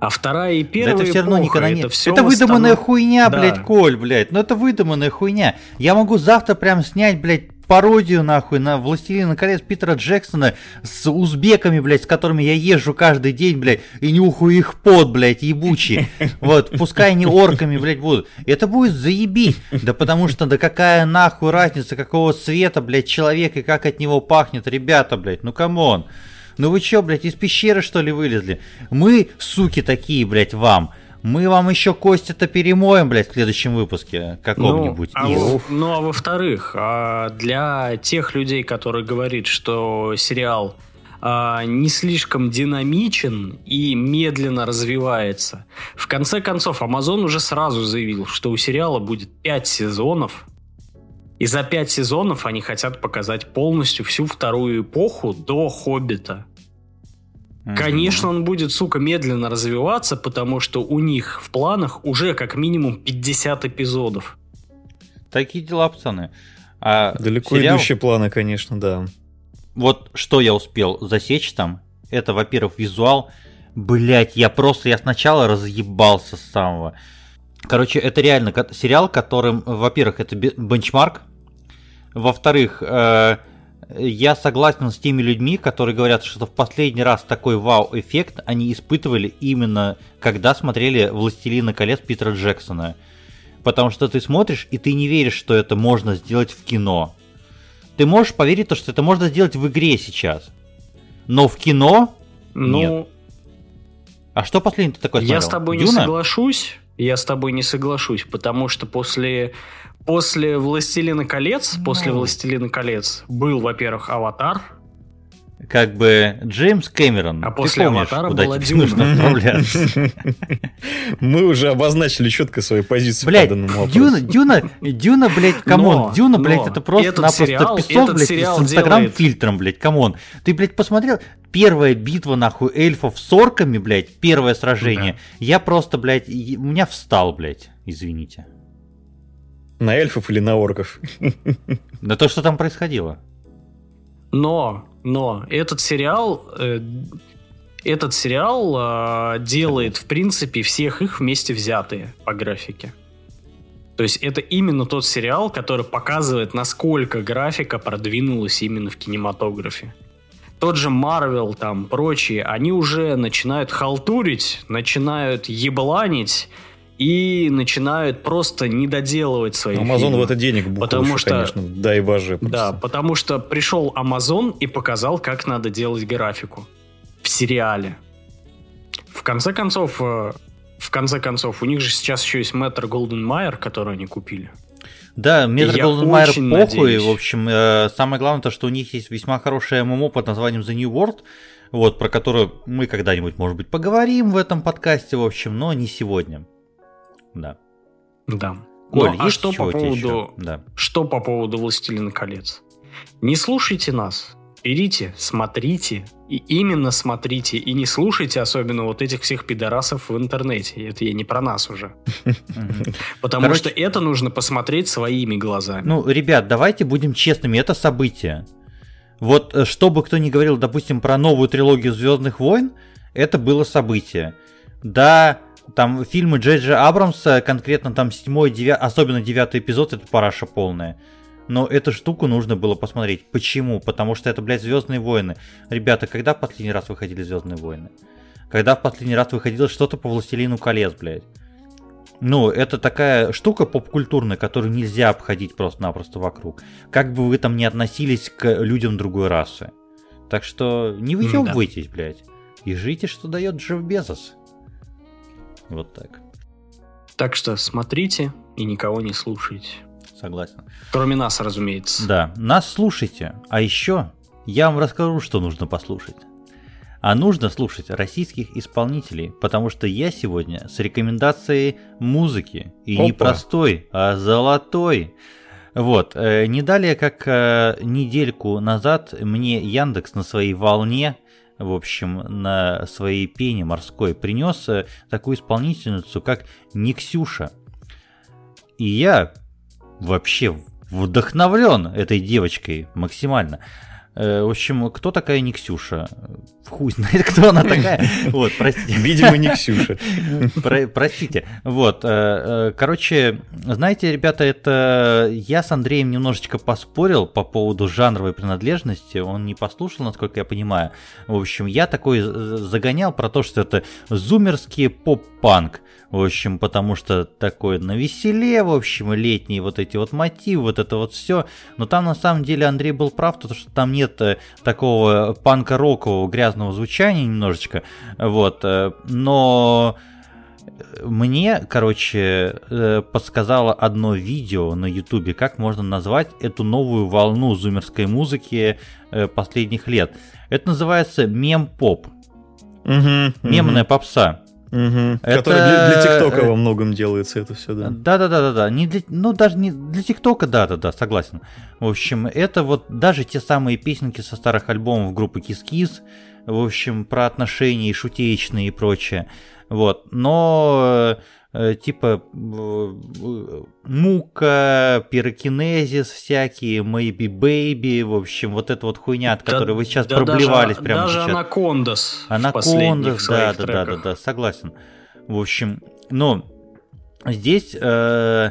А вторая и первая да это все равно эпоха, не... Это, все это выдуманная восстанов... хуйня, да. блядь, Коль, блядь. Ну это выдуманная хуйня. Я могу завтра прям снять, блядь, пародию, нахуй, на «Властелина колец» Питера Джексона с узбеками, блядь, с которыми я езжу каждый день, блядь, и нюхаю их пот, блядь, ебучий. Вот, пускай они орками, блядь, будут. Это будет заебись. Да потому что, да какая нахуй разница, какого цвета, блядь, человек и как от него пахнет, ребята, блядь, ну come on. Ну вы чё, блядь, из пещеры что ли вылезли? Мы, суки такие, блядь, вам. Мы вам еще кости-то перемоем, блядь, в следующем выпуске каком-нибудь. Ну, а, ну, а во-вторых, а для тех людей, которые говорят, что сериал а, не слишком динамичен и медленно развивается. В конце концов, Amazon уже сразу заявил, что у сериала будет 5 сезонов, и за пять сезонов они хотят показать полностью всю вторую эпоху до «Хоббита». Конечно, он будет, сука, медленно развиваться, потому что у них в планах уже как минимум 50 эпизодов. Такие дела, пацаны. А Далеко сериал... идущие планы, конечно, да. Вот что я успел засечь там, это, во-первых, визуал. Блять, я просто, я сначала разъебался с самого. Короче, это реально сериал, которым, во-первых, это бенчмарк, во-вторых, э, я согласен с теми людьми, которые говорят, что в последний раз такой вау-эффект они испытывали именно когда смотрели «Властелина колец» Питера Джексона. Потому что ты смотришь, и ты не веришь, что это можно сделать в кино. Ты можешь поверить, то, что это можно сделать в игре сейчас. Но в кино ну, нет. А что последний ты такой смотрел? Я с тобой Дюна? не соглашусь. Я с тобой не соглашусь, потому что после После «Властелина колец», ну... после «Властелина колец» был, во-первых, «Аватар», как бы Джеймс Кэмерон, А ты после помнишь, «Аватара» куда была тебе «Дюна». нужно отправляться. Мы уже обозначили четко свои позиции Блять, по данному вопросу. Дюна, Дюна, Дюна, блять, come on, Дюна, но блять, это просто-напросто песок, блядь, с инстаграм делает- фильтром, блять, come on. Ты, блядь, посмотрел? Первая битва, нахуй, эльфов с орками, блядь, первое сражение. Я просто, блядь, у меня встал, блядь, извините. На эльфов или на орков? Да то, что там происходило. Но, но этот сериал, э, этот сериал э, делает, в принципе, всех их вместе взятые по графике. То есть это именно тот сериал, который показывает, насколько графика продвинулась именно в кинематографе. Тот же Марвел, там, прочие, они уже начинают халтурить, начинают ебланить и начинают просто недоделывать свои Амазон фильмы. в это денег бухал Потому что- конечно, дай боже. Да, просто. потому что пришел Amazon и показал, как надо делать графику в сериале. В конце концов, э, в конце концов, у них же сейчас еще есть Мэтр Голден Майер, который они купили. Да, Метро Я Голден Майер похуй. надеюсь. В общем, э, самое главное то, что у них есть весьма хорошее ММО под названием The New World, вот, про которую мы когда-нибудь, может быть, поговорим в этом подкасте, в общем, но не сегодня. Да. Да. Коль, Ну, а что по поводу еще? Да. что по поводу Властелина колец? Не слушайте нас. Берите, смотрите, и именно смотрите, и не слушайте особенно вот этих всех пидорасов в интернете. Это я не про нас уже. Потому Короче- что это нужно посмотреть своими глазами. Ну, ребят, давайте будем честными, это событие. Вот э, что бы кто ни говорил, допустим, про новую трилогию Звездных войн, это было событие. Да, там фильмы Джей Джей Абрамса, конкретно там седьмой, девя... особенно девятый эпизод, это параша полная. Но эту штуку нужно было посмотреть. Почему? Потому что это, блядь, Звездные войны. Ребята, когда в последний раз выходили Звездные войны? Когда в последний раз выходило что-то по Властелину колец, блядь? Ну, это такая штука поп-культурная, которую нельзя обходить просто-напросто вокруг. Как бы вы там ни относились к людям другой расы. Так что не выебывайтесь, блядь. И жите, что дает Джефф Безос. Вот так. Так что смотрите и никого не слушайте. Согласен. Кроме нас, разумеется. Да, нас слушайте. А еще я вам расскажу, что нужно послушать. А нужно слушать российских исполнителей, потому что я сегодня с рекомендацией музыки. И не Опа. простой, а золотой. Вот, э, не далее, как э, недельку назад мне Яндекс на своей волне, в общем, на своей пене морской принес э, такую исполнительницу, как Никсюша. И я вообще вдохновлен этой девочкой максимально. Э, В общем, кто такая Никсюша? Хуй знает, кто она такая. Вот, простите. Видимо, не Ксюша. Про- простите. Вот, э, э, короче, знаете, ребята, это я с Андреем немножечко поспорил по поводу жанровой принадлежности. Он не послушал, насколько я понимаю. В общем, я такой загонял про то, что это зумерский поп-панк. В общем, потому что такое на веселе, в общем, летние вот эти вот мотивы, вот это вот все. Но там на самом деле Андрей был прав, то что там нет э, такого панка-рокового грязного звучания немножечко. Вот, э, но мне, короче, э, подсказало одно видео на ютубе, как можно назвать эту новую волну зумерской музыки э, последних лет. Это называется мем-поп, Мгм, мемная мгм, попса. мгм. Это- Который для для ТикТока во многом делается это все, да. Да, да, да, да, да. Не для, ну, даже не для ТикТока, да, да, да, согласен. В общем, это вот даже те самые песенки со старых альбомов группы Kiss, в общем, про отношения и шутеечные и прочее. Вот. Но э, типа э, э, мука, пирокинезис всякие, maybe baby, в общем, вот эта вот хуйня, от Да- которой вы сейчас да проблевались даже, прямо даже сейчас. Анакондас. в Анакондас, последних да, да, да, да, да, согласен. В общем, ну, здесь, э,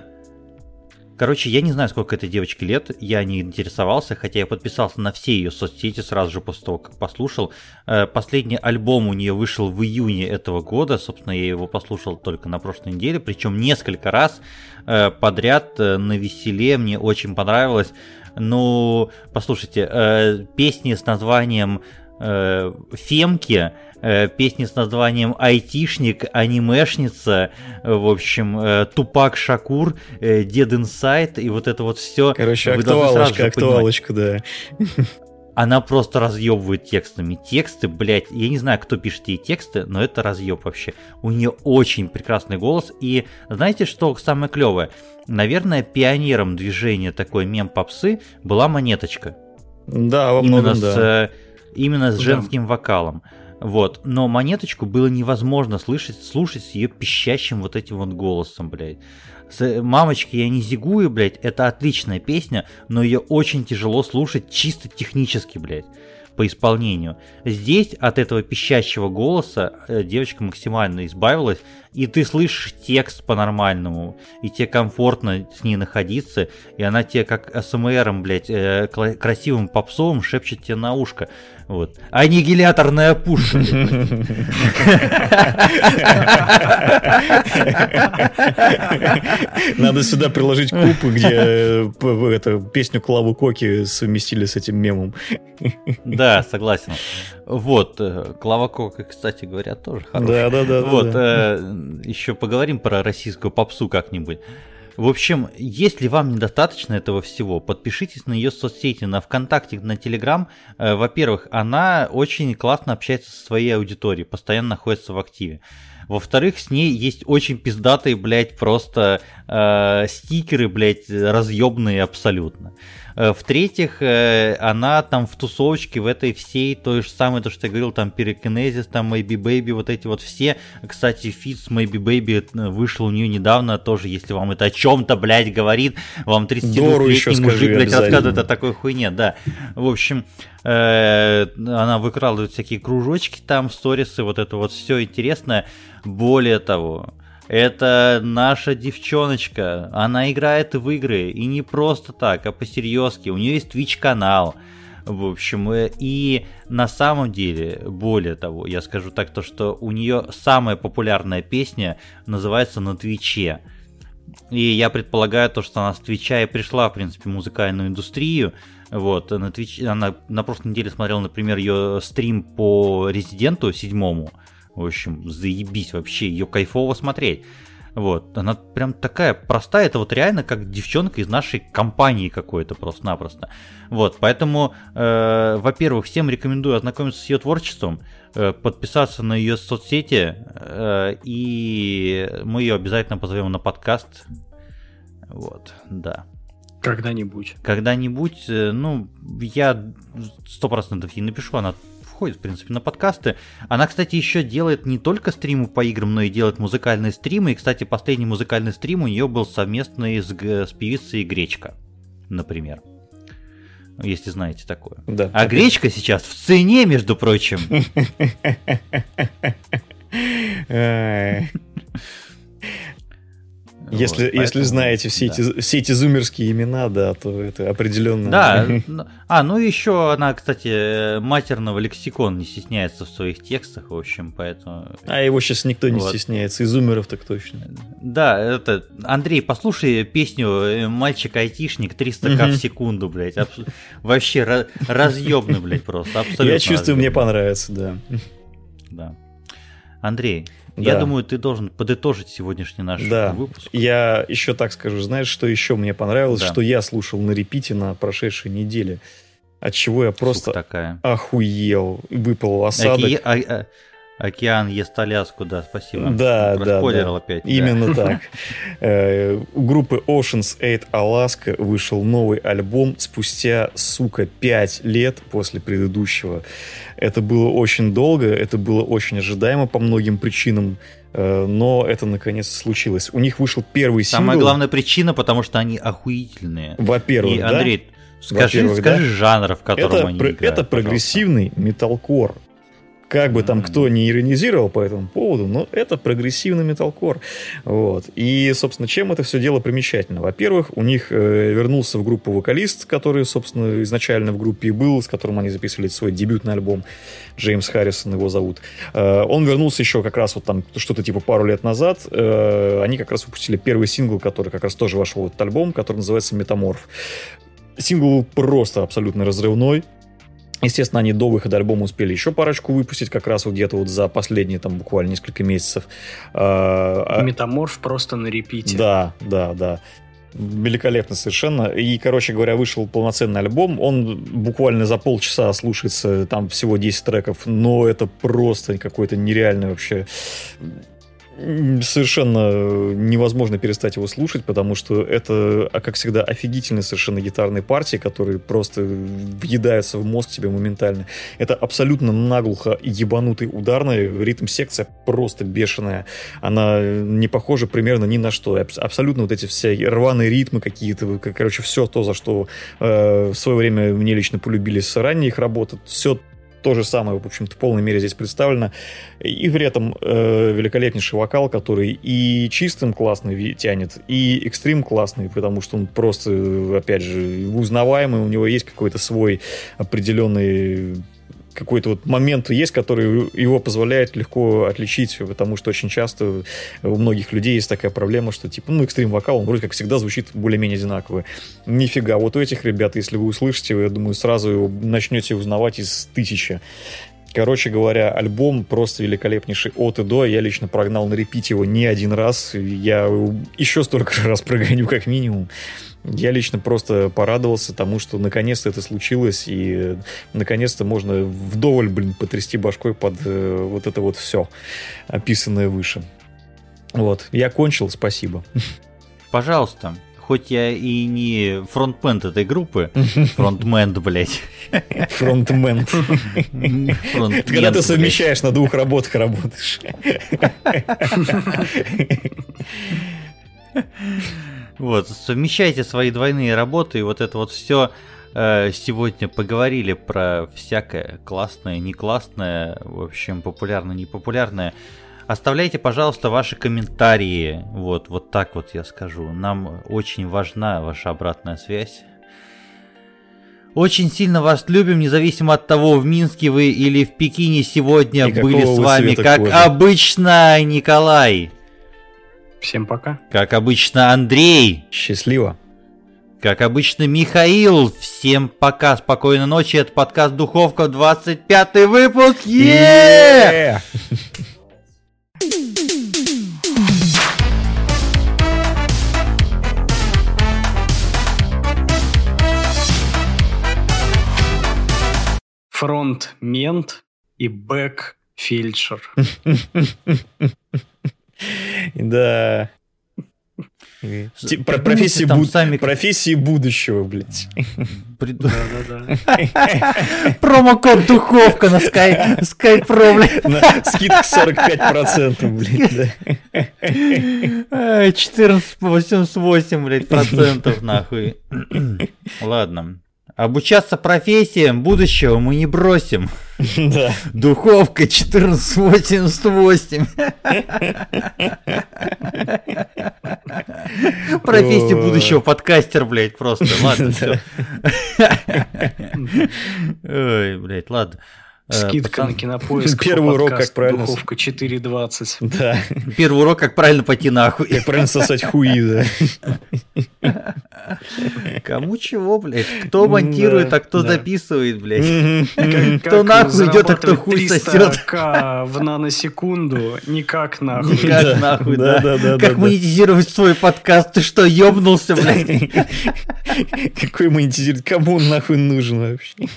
короче, я не знаю, сколько этой девочке лет, я не интересовался, хотя я подписался на все ее соцсети сразу же после того, как послушал. Э, последний альбом у нее вышел в июне этого года, собственно, я его послушал только на прошлой неделе, причем несколько раз э, подряд э, на веселе, мне очень понравилось. Ну, послушайте, э, песни с названием э, Фемки, э, песни с названием Айтишник, Анимешница, э, в общем, э, Тупак Шакур, э, Дед Инсайт и вот это вот все. Короче, актуалочка, актуалочка, да. она просто разъебывает текстами. Тексты, блядь, я не знаю, кто пишет ей тексты, но это разъеб вообще. У нее очень прекрасный голос. И знаете, что самое клевое? Наверное, пионером движения такой мем попсы была монеточка. Да, во многом, именно с, да. Э, именно с женским да. вокалом. Вот. Но монеточку было невозможно слышать, слушать с ее пищащим вот этим вот голосом, блядь. С «Мамочки, я не зигую», блядь, это отличная песня, но ее очень тяжело слушать чисто технически, блядь по исполнению. Здесь от этого пищащего голоса э, девочка максимально избавилась, и ты слышишь текст по-нормальному, и тебе комфортно с ней находиться, и она тебе как СМРом, блядь, э, красивым попсовым шепчет тебе на ушко. Вот. Аннигиляторная пушка. Надо сюда приложить купы, где э, это, песню Клаву Коки совместили с этим мемом. Да, согласен. Вот, э, Клава Кока, кстати говоря, тоже хорошая. Да, да, да. Вот, э, еще поговорим про российскую попсу как-нибудь. В общем, если вам недостаточно этого всего, подпишитесь на ее соцсети, на ВКонтакте, на Телеграм. Э, во-первых, она очень классно общается со своей аудиторией, постоянно находится в активе. Во-вторых, с ней есть очень пиздатые, блядь, просто э, стикеры, блядь, разъебные абсолютно. Э, в-третьих, э, она там в тусовочке в этой всей, той же самой, то, что я говорил, там Перекинезис, там Maybe Baby, вот эти вот все. Кстати, фит с Maybe Baby э, вышел у нее недавно тоже, если вам это о чем-то, блядь, говорит, вам 32-летний мужик, блядь, рассказывает о такой хуйне, да. В общем, она выкрадывает всякие кружочки там, сторисы, вот это вот все интересное. Более того, это наша девчоночка. Она играет в игры. И не просто так, а по-серьезки. У нее есть Twitch канал. В общем, э, и на самом деле, более того, я скажу так, то что у нее самая популярная песня называется «На Твиче». И я предполагаю то, что она с Твича и пришла, в принципе, в музыкальную индустрию. Вот, на Twitch, она на прошлой неделе смотрела, например, ее стрим по Резиденту седьмому. В общем, заебись вообще, ее кайфово смотреть. Вот, она прям такая простая, это вот реально как девчонка из нашей компании какой-то просто-напросто. Вот, поэтому, э, во-первых, всем рекомендую ознакомиться с ее творчеством, э, подписаться на ее соцсети, э, и мы ее обязательно позовем на подкаст. Вот, да. Когда-нибудь. Когда-нибудь, э, ну, я сто процентов ей напишу, она выходит, в принципе, на подкасты. Она, кстати, еще делает не только стримы по играм, но и делает музыкальные стримы. И, кстати, последний музыкальный стрим у нее был совместный с, с певицей Гречка, например. Если знаете такое. Да, а гречка сейчас в цене, между прочим. Если, вот, если знаете все, да. эти, все эти зумерские имена, да, то это определенно... Да, а, ну еще она, кстати, матерного лексикон не стесняется в своих текстах, в общем, поэтому... А его сейчас никто не вот. стесняется, изумеров так точно. Да, это... Андрей, послушай песню э, «Мальчик-айтишник» 300к в секунду, блядь. Аб... Вообще разъебно, блядь, просто. Абсолютно Я чувствую, мне понравится, да. Да. Андрей, да. я думаю, ты должен подытожить сегодняшний наш да. выпуск. Я еще так скажу, знаешь, что еще мне понравилось, да. что я слушал на репите на прошедшей неделе, от чего я просто такая. охуел, выпал осадок. Оки... Океан ест Аляску, да, спасибо. Да, да, да. опять. Именно да. так. Э, у группы Ocean's 8 Alaska вышел новый альбом спустя, сука, 5 лет после предыдущего. Это было очень долго, это было очень ожидаемо по многим причинам, э, но это наконец случилось. У них вышел первый сингл. Самая главная причина, потому что они охуительные. Во-первых, И, Андрей, Скажи, скажи да? жанр, в котором это, они играют. Это прогрессивный металкор. Как бы там кто не иронизировал по этому поводу, но это прогрессивный металкор. Вот. И, собственно, чем это все дело примечательно? Во-первых, у них э, вернулся в группу вокалист, который, собственно, изначально в группе и был, с которым они записывали свой дебютный альбом. Джеймс Харрисон его зовут. Э, он вернулся еще как раз вот там что-то типа пару лет назад. Э, они как раз выпустили первый сингл, который как раз тоже вошел в этот альбом, который называется «Метаморф». Сингл просто абсолютно разрывной. Естественно, они до выхода альбома успели еще парочку выпустить, как раз вот где-то вот за последние там буквально несколько месяцев. А, а Метаморф просто на репите. Да, да, да. Великолепно совершенно. И, короче говоря, вышел полноценный альбом. Он буквально за полчаса слушается, там всего 10 треков, но это просто какой-то нереальный вообще совершенно невозможно перестать его слушать, потому что это, а как всегда, офигительные совершенно гитарные партии, которые просто въедаются в мозг тебе моментально. Это абсолютно наглухо ебанутый ударный, ритм-секция просто бешеная. Она не похожа примерно ни на что. Абсолютно вот эти все рваные ритмы какие-то, короче, все то, за что э, в свое время мне лично полюбились ранние их работы, все то же самое, в общем-то, в полной мере здесь представлено. И при этом э, великолепнейший вокал, который и чистым классный тянет, и экстрим классный, потому что он просто, опять же, узнаваемый, у него есть какой-то свой определенный какой-то вот момент есть, который его позволяет легко отличить, потому что очень часто у многих людей есть такая проблема, что типа, ну, экстрим вокал, он вроде как всегда звучит более-менее одинаково. Нифига, вот у этих ребят, если вы услышите, я думаю, сразу его начнете узнавать из тысячи. Короче говоря, альбом просто великолепнейший от и до. Я лично прогнал на репить его не один раз. Я еще столько раз прогоню как минимум. Я лично просто порадовался тому, что наконец-то это случилось, и наконец-то можно вдоволь, блин, потрясти башкой под э, вот это вот все, описанное выше. Вот, я кончил, спасибо. Пожалуйста, хоть я и не фронтмен этой группы, фронтмен, блядь. Фронтмен. Когда ты совмещаешь на двух работах работаешь. Вот, совмещайте свои двойные работы, и вот это вот все э, сегодня поговорили про всякое классное, не классное, в общем, популярное, непопулярное. Оставляйте, пожалуйста, ваши комментарии. Вот, вот так вот я скажу. Нам очень важна ваша обратная связь. Очень сильно вас любим, независимо от того, в Минске вы или в Пекине сегодня и были с вами, как кожи. обычно, Николай. Всем пока. Как обычно, Андрей. Счастливо. Как обычно, Михаил. Всем пока, спокойной ночи. Это подкаст Духовка, 25 выпуск. Yeah! Фронт мент и бэк фельдшер. Да. Про профессии, буд... сами... профессии будущего, блядь. Промокод духовка на Sky, Sky Pro, блядь. Скидка 45%, блядь, да. 14,88, блядь, процентов, нахуй. Ладно. Обучаться профессиям будущего мы не бросим. Да. Духовка 1488. Профессия будущего подкастер, блядь, просто. Ладно, все. Ой, блядь, ладно. Э, Скидка на кинопоиск. Первый урок, как правильно... Духовка 4.20. Да. Первый урок, как правильно пойти нахуй. Как правильно сосать хуи, да. Кому чего, блядь? Кто монтирует, а кто записывает, блядь? Кто нахуй идет, а кто хуй сосет? в наносекунду, никак нахуй. Никак нахуй, да. Как монетизировать свой подкаст? Ты что, ёбнулся, блядь? Какой монетизировать? Кому он нахуй нужен вообще?